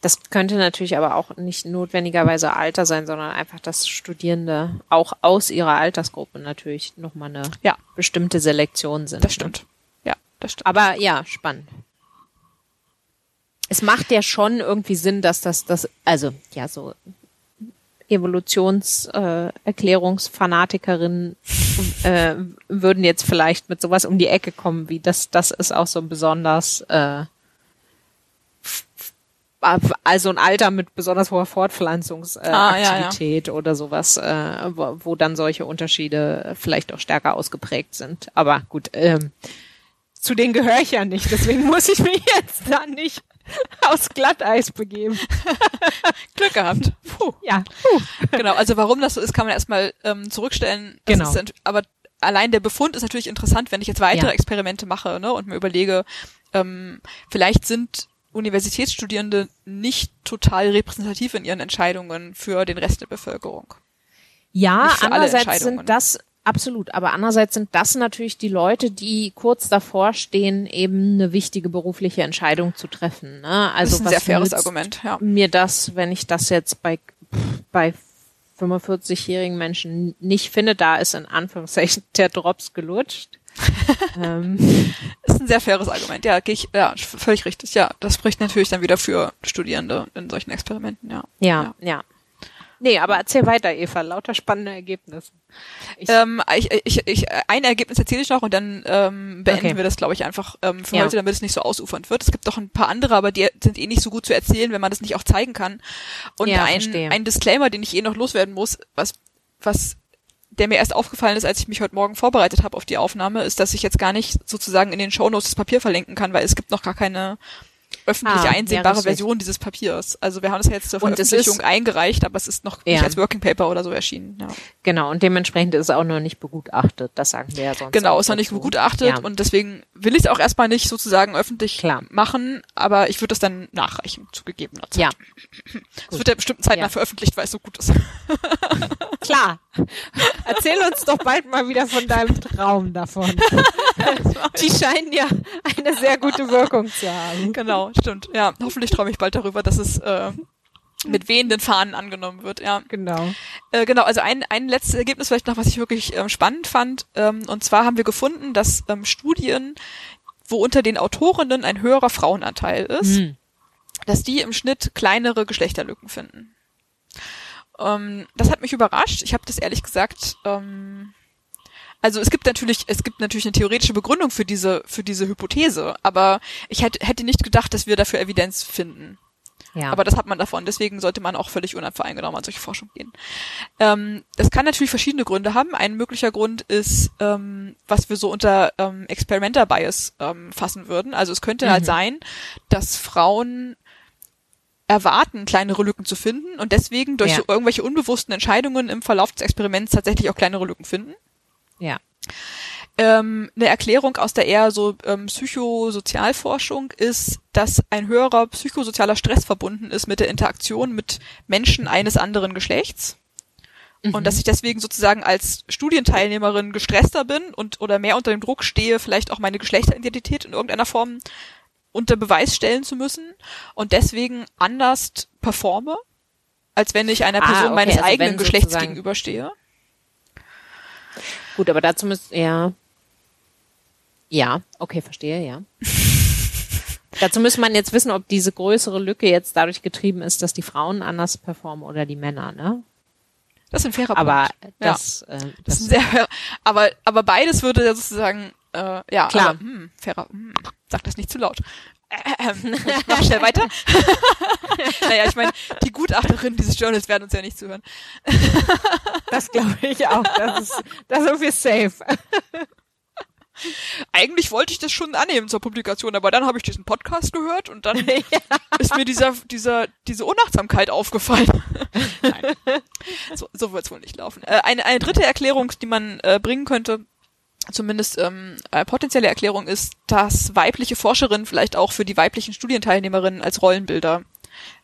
[SPEAKER 1] Das könnte natürlich aber auch nicht notwendigerweise Alter sein, sondern einfach, dass Studierende auch aus ihrer Altersgruppe natürlich nochmal eine
[SPEAKER 2] Ja.
[SPEAKER 1] bestimmte Selektion sind.
[SPEAKER 2] Das stimmt. Ja, das stimmt.
[SPEAKER 1] Aber ja, spannend. Es macht ja schon irgendwie Sinn, dass das, das also ja, so Evolutionserklärungsfanatikerinnen äh, äh, würden jetzt vielleicht mit sowas um die Ecke kommen, wie das, das ist auch so besonders äh, also ein Alter mit besonders hoher Fortpflanzungsaktivität äh,
[SPEAKER 2] Ah, ja, ja.
[SPEAKER 1] Oder sowas, äh, wo, wo dann solche Unterschiede vielleicht auch stärker ausgeprägt sind. Aber gut, ähm, zu denen gehöre ich ja nicht, deswegen muss ich mich jetzt da nicht aus Glatteis begeben.
[SPEAKER 2] Glück gehabt. Puh.
[SPEAKER 1] Ja.
[SPEAKER 2] genau, also warum das so ist, kann man erstmal ähm, zurückstellen. Das
[SPEAKER 1] Genau.
[SPEAKER 2] Ist, aber allein der Befund ist natürlich interessant, wenn ich jetzt weitere
[SPEAKER 1] Ja.
[SPEAKER 2] Experimente mache ne, und mir überlege, ähm, vielleicht sind Universitätsstudierende nicht total repräsentativ in ihren Entscheidungen für den Rest der Bevölkerung.
[SPEAKER 1] Ja, andererseits sind das absolut, aber andererseits sind das natürlich die Leute, die kurz davor stehen, eben eine wichtige berufliche Entscheidung zu treffen. Ne? Also
[SPEAKER 2] Das ist ein
[SPEAKER 1] was
[SPEAKER 2] sehr faires Argument, ja.
[SPEAKER 1] Mir das, wenn ich das jetzt bei bei 45-jährigen Menschen nicht finde, da ist in Anführungszeichen der Drops gelutscht. ähm,
[SPEAKER 2] Ist ein sehr faires Argument, ja, gehe ich, ja, völlig richtig, ja. Das spricht natürlich dann wieder für Studierende in solchen Experimenten, ja.
[SPEAKER 1] ja, ja, Nee, aber erzähl weiter, Eva. Lauter spannende Ergebnisse. Ich,
[SPEAKER 2] Ähm, ich, ich, ich, ein Ergebnis erzähle ich noch und dann ähm, beenden
[SPEAKER 1] Okay.
[SPEAKER 2] wir das, glaube ich, einfach ähm, für
[SPEAKER 1] Ja.
[SPEAKER 2] heute, damit es nicht so ausufernd wird. Es gibt noch ein paar andere, aber die sind eh nicht so gut zu erzählen, wenn man das nicht auch zeigen kann. Und
[SPEAKER 1] Ja,
[SPEAKER 2] ein,
[SPEAKER 1] verstehe.
[SPEAKER 2] ein Disclaimer, den ich eh noch loswerden muss, was, was der mir erst aufgefallen ist, als ich mich heute Morgen vorbereitet habe auf die Aufnahme, ist, dass ich jetzt gar nicht sozusagen in den Shownotes das Papier verlinken kann, weil es gibt noch gar keine öffentlich
[SPEAKER 1] Ah, ja,
[SPEAKER 2] einsehbare
[SPEAKER 1] richtig.
[SPEAKER 2] Version dieses Papiers. Also wir haben es ja jetzt zur
[SPEAKER 1] Und
[SPEAKER 2] Veröffentlichung eingereicht, aber es ist noch
[SPEAKER 1] Ja.
[SPEAKER 2] nicht als Working Paper oder so erschienen. Ja.
[SPEAKER 1] genau, und dementsprechend ist es auch noch nicht begutachtet. Das sagen wir ja sonst.
[SPEAKER 2] Genau, ist noch nicht begutachtet
[SPEAKER 1] Ja.
[SPEAKER 2] und deswegen will ich es auch erstmal nicht sozusagen öffentlich
[SPEAKER 1] Klar.
[SPEAKER 2] machen, aber ich würde es dann nachreichen zu gegebener Zeit.
[SPEAKER 1] Ja,
[SPEAKER 2] Es wird ja bestimmt zeitnah
[SPEAKER 1] Ja.
[SPEAKER 2] veröffentlicht, weil es so gut ist.
[SPEAKER 1] klar. Erzähl uns doch bald mal wieder von deinem Traum davon. Die scheinen ja eine sehr gute Wirkung zu haben.
[SPEAKER 2] genau, stimmt. Ja, hoffentlich träume ich bald darüber, dass es äh, mit wehenden Fahnen angenommen wird. Ja,
[SPEAKER 1] Genau.
[SPEAKER 2] äh, genau. Also ein ein letztes Ergebnis vielleicht noch, was ich wirklich ähm, spannend fand. Ähm, und zwar haben wir gefunden, dass ähm, Studien, wo unter den Autorinnen ein höherer Frauenanteil ist,
[SPEAKER 1] Hm.
[SPEAKER 2] dass die im Schnitt kleinere Geschlechterlücken finden. ähm, das hat mich überrascht. Ich habe das ehrlich gesagt. Ähm, also es gibt natürlich, es gibt natürlich eine theoretische Begründung für diese für diese Hypothese, aber ich hätte hätte nicht gedacht, dass wir dafür Evidenz finden. Ja. Aber das hat man davon. Deswegen sollte man auch völlig unvoreingenommen an solche Forschung gehen. Ähm, das kann natürlich verschiedene Gründe haben. Ein möglicher Grund ist, ähm, was wir so unter ähm, Experimenter Bias ähm, fassen würden. Also es könnte halt mhm. halt sein, dass Frauen erwarten, kleinere Lücken zu finden und deswegen durch ja. so irgendwelche unbewussten Entscheidungen im Verlauf des Experiments tatsächlich auch kleinere Lücken finden.
[SPEAKER 1] Ja.
[SPEAKER 2] Ähm, eine Erklärung aus der eher so ähm, Psychosozialforschung ist, dass ein höherer psychosozialer Stress verbunden ist mit der Interaktion mit Menschen eines anderen Geschlechts. Mhm. Und dass ich deswegen sozusagen als Studienteilnehmerin gestresster bin und oder mehr unter dem Druck stehe, vielleicht auch meine Geschlechteridentität in irgendeiner Form unter Beweis stellen zu müssen und deswegen anders performe, als wenn ich einer ah, Person ah, okay. meines also eigenen Geschlechts gegenüberstehe.
[SPEAKER 1] Gut, aber dazu müsst ja ja, okay, verstehe, ja. Dazu müsste man jetzt wissen, ob diese größere Lücke jetzt dadurch getrieben ist, dass die Frauen anders performen oder die Männer, ne?
[SPEAKER 2] Das ist ein fairer
[SPEAKER 1] aber
[SPEAKER 2] Punkt.
[SPEAKER 1] Das, ja. äh, das,
[SPEAKER 2] das ist sehr, aber, aber beides würde ja sozusagen, äh, ja,
[SPEAKER 1] klar.
[SPEAKER 2] Aber, hm, fairer, hm, sag das nicht zu laut. Ähm, ich mach schnell weiter. naja, ich meine, die Gutachterinnen dieses Journals werden uns ja nicht zuhören.
[SPEAKER 1] das glaube ich auch. Das ist, das ist irgendwie safe.
[SPEAKER 2] Eigentlich wollte ich das schon annehmen zur Publikation, aber dann habe ich diesen Podcast gehört und dann ja. ist mir dieser, dieser, diese Unachtsamkeit aufgefallen. Nein. So, so wird es wohl nicht laufen. Äh, eine, eine dritte Erklärung, die man äh, bringen könnte, zumindest ähm, eine potenzielle Erklärung ist, dass weibliche Forscherinnen vielleicht auch für die weiblichen Studienteilnehmerinnen als Rollenbilder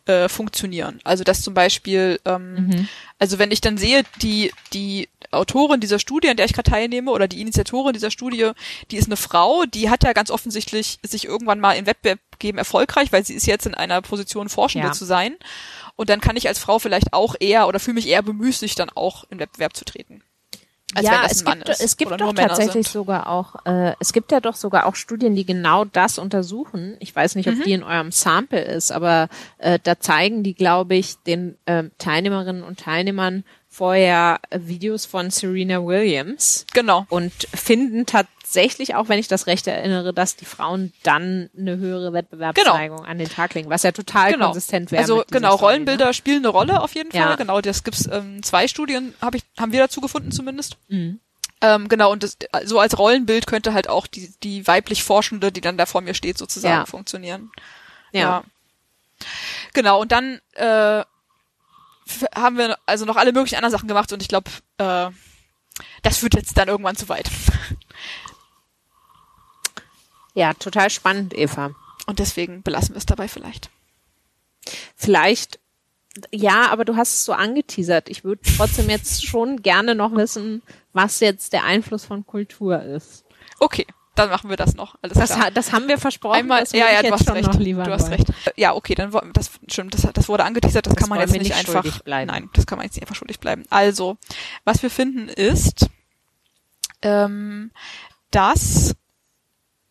[SPEAKER 2] äh, funktionieren. Also dass zum Beispiel, ähm, mhm. also wenn ich dann sehe, die die Autorin dieser Studie, an der ich gerade teilnehme, oder die Initiatorin dieser Studie, die ist eine Frau, die hat ja ganz offensichtlich sich irgendwann mal im Wettbewerb gegeben erfolgreich, weil sie ist jetzt in einer Position, Forschende ja. zu sein. Und dann kann ich als Frau vielleicht auch eher oder fühle mich eher bemüßigt, dann auch im Wettbewerb zu treten.
[SPEAKER 1] Als ja, es gibt, ist, es gibt doch tatsächlich sogar auch, äh, es gibt ja doch sogar auch Studien, die genau das untersuchen. Ich weiß nicht, ob mhm. die in eurem Sample ist, aber äh, da zeigen die, glaube ich, den äh, Teilnehmerinnen und Teilnehmern vorher Videos von Serena Williams.
[SPEAKER 2] Genau.
[SPEAKER 1] Und finden tatsächlich auch, wenn ich das recht erinnere, dass die Frauen dann eine höhere Wettbewerbsneigung genau. an den Tag legen, was ja total genau. konsistent wäre.
[SPEAKER 2] Also genau, Story, Rollenbilder ne? spielen eine Rolle auf jeden Fall. Ja. Genau, das gibt's ähm, zwei Studien, hab ich, haben wir dazu gefunden zumindest. Mhm. Ähm, genau, und das, so als Rollenbild könnte halt auch die, die weiblich Forschende, die dann da vor mir steht, sozusagen ja. funktionieren. Ja. ja. Genau, und dann äh, haben wir also noch alle möglichen anderen Sachen gemacht und ich glaube, äh, das führt jetzt dann irgendwann zu weit.
[SPEAKER 1] Ja, total spannend, Eva.
[SPEAKER 2] Und deswegen belassen wir es dabei vielleicht.
[SPEAKER 1] Vielleicht, ja, aber du hast es so angeteasert. Ich würde trotzdem jetzt schon gerne noch wissen, was jetzt der Einfluss von Kultur ist.
[SPEAKER 2] Okay dann machen wir das noch.
[SPEAKER 1] Alles das, klar. das haben wir versprochen.
[SPEAKER 2] Einmal, ja, ja, du hast recht. du hast recht. Ja, okay, dann das stimmt, das, das wurde angeteasert, das, das kann man jetzt nicht, nicht einfach. Nein, das kann man jetzt nicht einfach schuldig bleiben. Also, was wir finden ist, ähm, dass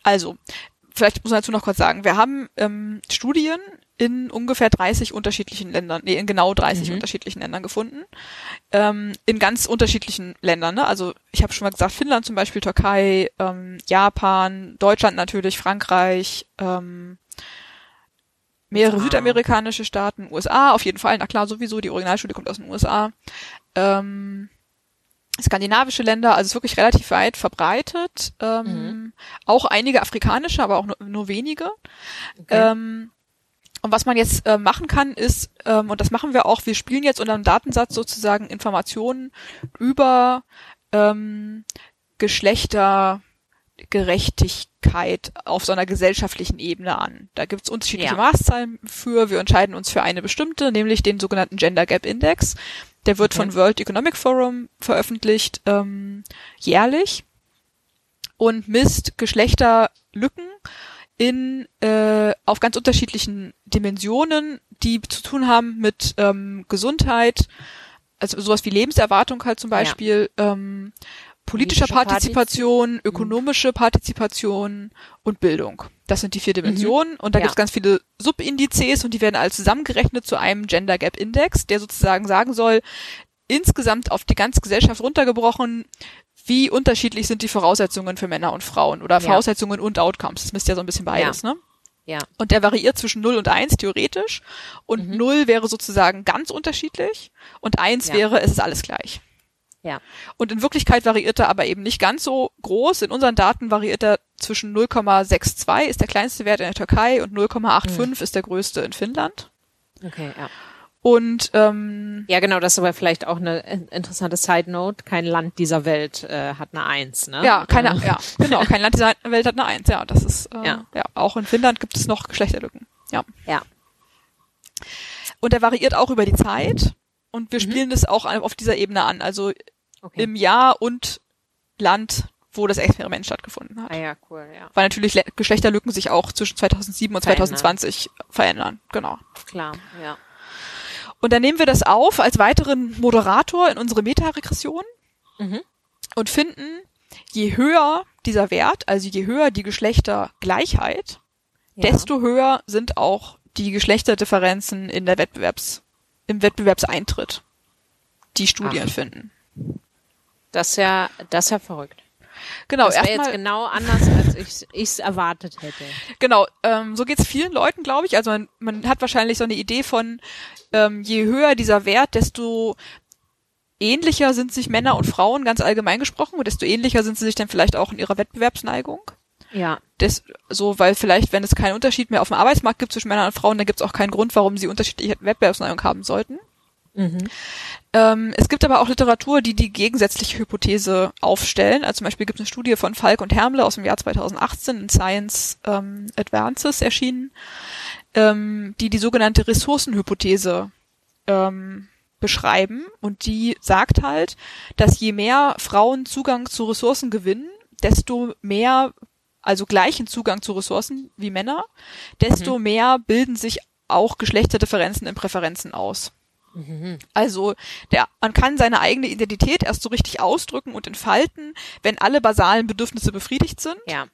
[SPEAKER 2] also vielleicht muss man dazu noch kurz sagen, wir haben ähm, Studien in ungefähr 30 unterschiedlichen Ländern, nee, in genau 30 mhm. unterschiedlichen Ländern gefunden. Ähm, in ganz unterschiedlichen Ländern. Ne? Also ich habe schon mal gesagt, Finnland zum Beispiel, Türkei, ähm, Japan, Deutschland natürlich, Frankreich, ähm, mehrere ah. südamerikanische Staaten, USA auf jeden Fall, na klar, sowieso, die Originalstudie kommt aus den USA. Ähm, skandinavische Länder, also es ist wirklich relativ weit verbreitet. Ähm, mhm. Auch einige afrikanische, aber auch nur, nur wenige. Okay. Ähm, und was man jetzt äh, machen kann, ist, ähm, und das machen wir auch, wir spielen jetzt unter einem Datensatz sozusagen Informationen über ähm, Geschlechtergerechtigkeit auf so einer gesellschaftlichen Ebene an. Da gibt's unterschiedliche ja. Maßzahlen für. Wir entscheiden uns für eine bestimmte, nämlich den sogenannten Gender Gap Index. Der wird okay. von World Economic Forum veröffentlicht ähm, jährlich und misst Geschlechterlücken in äh, auf ganz unterschiedlichen Dimensionen, die zu tun haben mit ähm, Gesundheit, also sowas wie Lebenserwartung halt zum Beispiel, ja. ähm, politischer
[SPEAKER 1] Politische
[SPEAKER 2] Partizipation, ökonomische Partizipation und Bildung. Das sind die vier Dimensionen und da
[SPEAKER 1] Ja.
[SPEAKER 2] gibt es ganz viele Subindizes und die werden alle zusammengerechnet zu einem Gender Gap Index, der sozusagen sagen soll, insgesamt auf die ganze Gesellschaft runtergebrochen, wie unterschiedlich sind die Voraussetzungen für Männer und Frauen oder Voraussetzungen und Outcomes. Das misst ja so ein bisschen beides, ne?
[SPEAKER 1] Ja.
[SPEAKER 2] Und der variiert zwischen 0 und 1 theoretisch. Und
[SPEAKER 1] Mhm.
[SPEAKER 2] 0 wäre sozusagen ganz unterschiedlich. Und 1
[SPEAKER 1] Ja.
[SPEAKER 2] wäre, es ist alles gleich.
[SPEAKER 1] Ja.
[SPEAKER 2] Und in Wirklichkeit variiert er aber eben nicht ganz so groß. In unseren Daten variiert er zwischen 0,62 ist der kleinste Wert in der Türkei und 0,85
[SPEAKER 1] Mhm.
[SPEAKER 2] ist der größte in Finnland.
[SPEAKER 1] Okay, ja.
[SPEAKER 2] Und ähm,
[SPEAKER 1] Ja, genau, das ist aber vielleicht auch eine in- interessante Side Note. Kein Land dieser Welt äh, hat eine Eins, ne?
[SPEAKER 2] ja, keine,
[SPEAKER 1] Äh,
[SPEAKER 2] ja, genau, kein Land dieser Welt hat eine Eins. Ja, das ist äh,
[SPEAKER 1] Ja.
[SPEAKER 2] ja. auch in Finnland gibt es noch Geschlechterlücken. Ja.
[SPEAKER 1] Ja.
[SPEAKER 2] Und er variiert auch über die Zeit. Und wir
[SPEAKER 1] Mhm.
[SPEAKER 2] spielen das auch auf dieser Ebene an. Also
[SPEAKER 1] Okay.
[SPEAKER 2] im Jahr und Land, wo das Experiment stattgefunden hat.
[SPEAKER 1] ah ja, cool, ja.
[SPEAKER 2] Weil natürlich Le- Geschlechterlücken sich auch zwischen 2007 und
[SPEAKER 1] Verändern.
[SPEAKER 2] 2020 verändern. Genau.
[SPEAKER 1] Klar, ja.
[SPEAKER 2] Und dann nehmen wir das auf als weiteren Moderator in unsere Metaregression
[SPEAKER 1] Mhm.
[SPEAKER 2] und finden, je höher dieser Wert, also je höher die Geschlechtergleichheit,
[SPEAKER 1] ja.
[SPEAKER 2] desto höher sind auch die Geschlechterdifferenzen in der Wettbewerbs, im Wettbewerbseintritt, die Studien
[SPEAKER 1] Ach.
[SPEAKER 2] finden.
[SPEAKER 1] Das ist ja, das ist ja verrückt.
[SPEAKER 2] Genau,
[SPEAKER 1] das wäre jetzt
[SPEAKER 2] erstmal,
[SPEAKER 1] genau anders, als ich es erwartet hätte.
[SPEAKER 2] genau, ähm, so geht's vielen Leuten, glaube ich. Also man, man hat wahrscheinlich so eine Idee von, ähm, je höher dieser Wert, desto ähnlicher sind sich Männer und Frauen ganz allgemein gesprochen und desto ähnlicher sind sie sich dann vielleicht auch in ihrer Wettbewerbsneigung.
[SPEAKER 1] Ja,
[SPEAKER 2] Das, so, weil vielleicht, wenn es keinen Unterschied mehr auf dem Arbeitsmarkt gibt zwischen Männern und Frauen, dann gibt es auch keinen Grund, warum sie unterschiedliche Wettbewerbsneigung haben sollten.
[SPEAKER 1] Mhm.
[SPEAKER 2] Ähm, es gibt aber auch Literatur, die die gegensätzliche Hypothese aufstellen. Also zum Beispiel gibt es eine Studie von Falk und Hermle aus dem Jahr 2018 in Science ähm, Advances erschienen, ähm, die die sogenannte Ressourcenhypothese ähm, beschreiben. Und die sagt halt, dass je mehr Frauen Zugang zu Ressourcen gewinnen, desto mehr, also gleichen Zugang zu Ressourcen wie Männer, desto mehr bilden sich auch Geschlechterdifferenzen in Präferenzen aus. Also der, man kann seine eigene Identität erst so richtig ausdrücken und entfalten, wenn alle basalen Bedürfnisse befriedigt sind.
[SPEAKER 1] ja,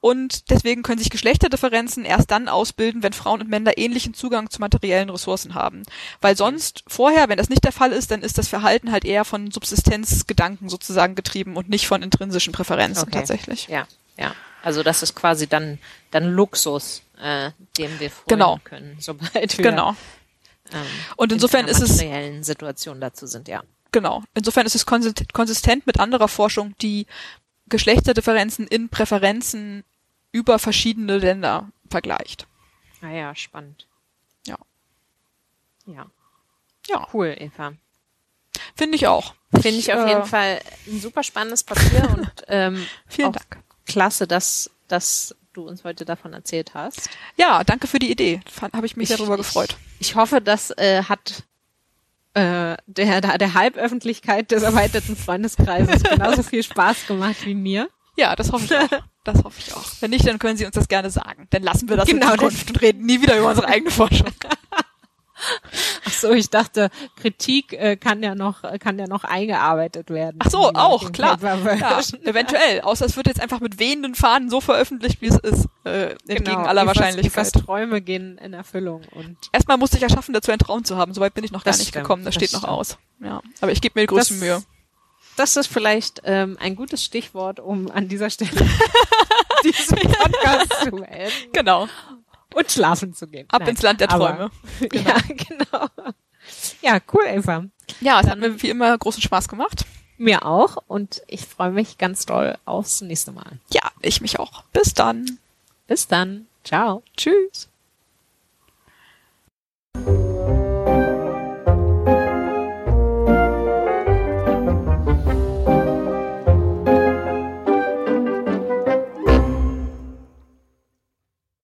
[SPEAKER 2] Und deswegen können sich Geschlechterdifferenzen erst dann ausbilden, wenn Frauen und Männer ähnlichen Zugang zu materiellen Ressourcen haben. Weil sonst vorher, wenn das nicht der Fall ist, dann ist das Verhalten halt eher von Subsistenzgedanken sozusagen getrieben und nicht von intrinsischen Präferenzen
[SPEAKER 1] Okay.
[SPEAKER 2] tatsächlich.
[SPEAKER 1] ja, ja. Also das ist quasi dann, dann Luxus, äh, dem wir freuen
[SPEAKER 2] Genau.
[SPEAKER 1] können, sobald wir
[SPEAKER 2] Genau.
[SPEAKER 1] Ähm,
[SPEAKER 2] Und insofern
[SPEAKER 1] in
[SPEAKER 2] ist es
[SPEAKER 1] materiellen Situation dazu sind, ja.
[SPEAKER 2] Genau. Insofern ist es konsist- konsistent mit anderer Forschung, die Geschlechterdifferenzen in Präferenzen über verschiedene Länder vergleicht.
[SPEAKER 1] Ah ja, spannend.
[SPEAKER 2] Ja.
[SPEAKER 1] Ja,
[SPEAKER 2] Ja,
[SPEAKER 1] cool, Eva.
[SPEAKER 2] finde ich auch.
[SPEAKER 1] Finde ich auf
[SPEAKER 2] äh,
[SPEAKER 1] jeden Fall ein super spannendes Papier und ähm,
[SPEAKER 2] Vielen Dank.
[SPEAKER 1] klasse, dass, dass du uns heute davon erzählt hast.
[SPEAKER 2] Ja, danke für die Idee. Habe ich mich
[SPEAKER 1] Ich-
[SPEAKER 2] darüber
[SPEAKER 1] ich-
[SPEAKER 2] gefreut.
[SPEAKER 1] Ich hoffe, das äh, hat äh, der, der, der Halböffentlichkeit des erweiterten Freundeskreises genauso viel Spaß gemacht wie mir.
[SPEAKER 2] Ja, das hoffe ich auch. Das hoffe ich auch. Wenn nicht, dann können Sie uns das gerne sagen. Dann lassen wir das
[SPEAKER 1] Genau,
[SPEAKER 2] in Zukunft und reden nie wieder über unsere eigene Forschung.
[SPEAKER 1] Ach so, ich dachte, Kritik äh, kann ja noch kann ja noch eingearbeitet werden.
[SPEAKER 2] Ach so, auch, klar. Ja, eventuell. Außer es wird jetzt einfach mit wehenden Fahnen so veröffentlicht, wie es ist. Äh, entgegen
[SPEAKER 1] Genau,
[SPEAKER 2] aller
[SPEAKER 1] Evas-
[SPEAKER 2] Wahrscheinlichkeit.
[SPEAKER 1] Evas Träume gehen in Erfüllung und
[SPEAKER 2] Erstmal musste ich ja schaffen, dazu einen Traum zu haben. Soweit bin ich noch gar nicht
[SPEAKER 1] stimmt,
[SPEAKER 2] gekommen. Das,
[SPEAKER 1] das
[SPEAKER 2] steht noch
[SPEAKER 1] stimmt.
[SPEAKER 2] aus. Ja, aber ich gebe mir die größte
[SPEAKER 1] Das-
[SPEAKER 2] Mühe.
[SPEAKER 1] das ist vielleicht ähm, ein gutes Stichwort, um an dieser Stelle diesen Podcast zu beenden
[SPEAKER 2] Genau.
[SPEAKER 1] Und schlafen zu gehen.
[SPEAKER 2] Ab
[SPEAKER 1] Nein,
[SPEAKER 2] ins Land der
[SPEAKER 1] aber-
[SPEAKER 2] Träume. Genau.
[SPEAKER 1] Ja, genau. Ja, cool, Eva.
[SPEAKER 2] Ja, es hat mir wie immer großen Spaß gemacht.
[SPEAKER 1] Mir auch und ich freue mich ganz doll aufs nächste Mal.
[SPEAKER 2] Ja, ich mich auch. Bis dann.
[SPEAKER 1] Bis dann. Ciao.
[SPEAKER 2] Tschüss.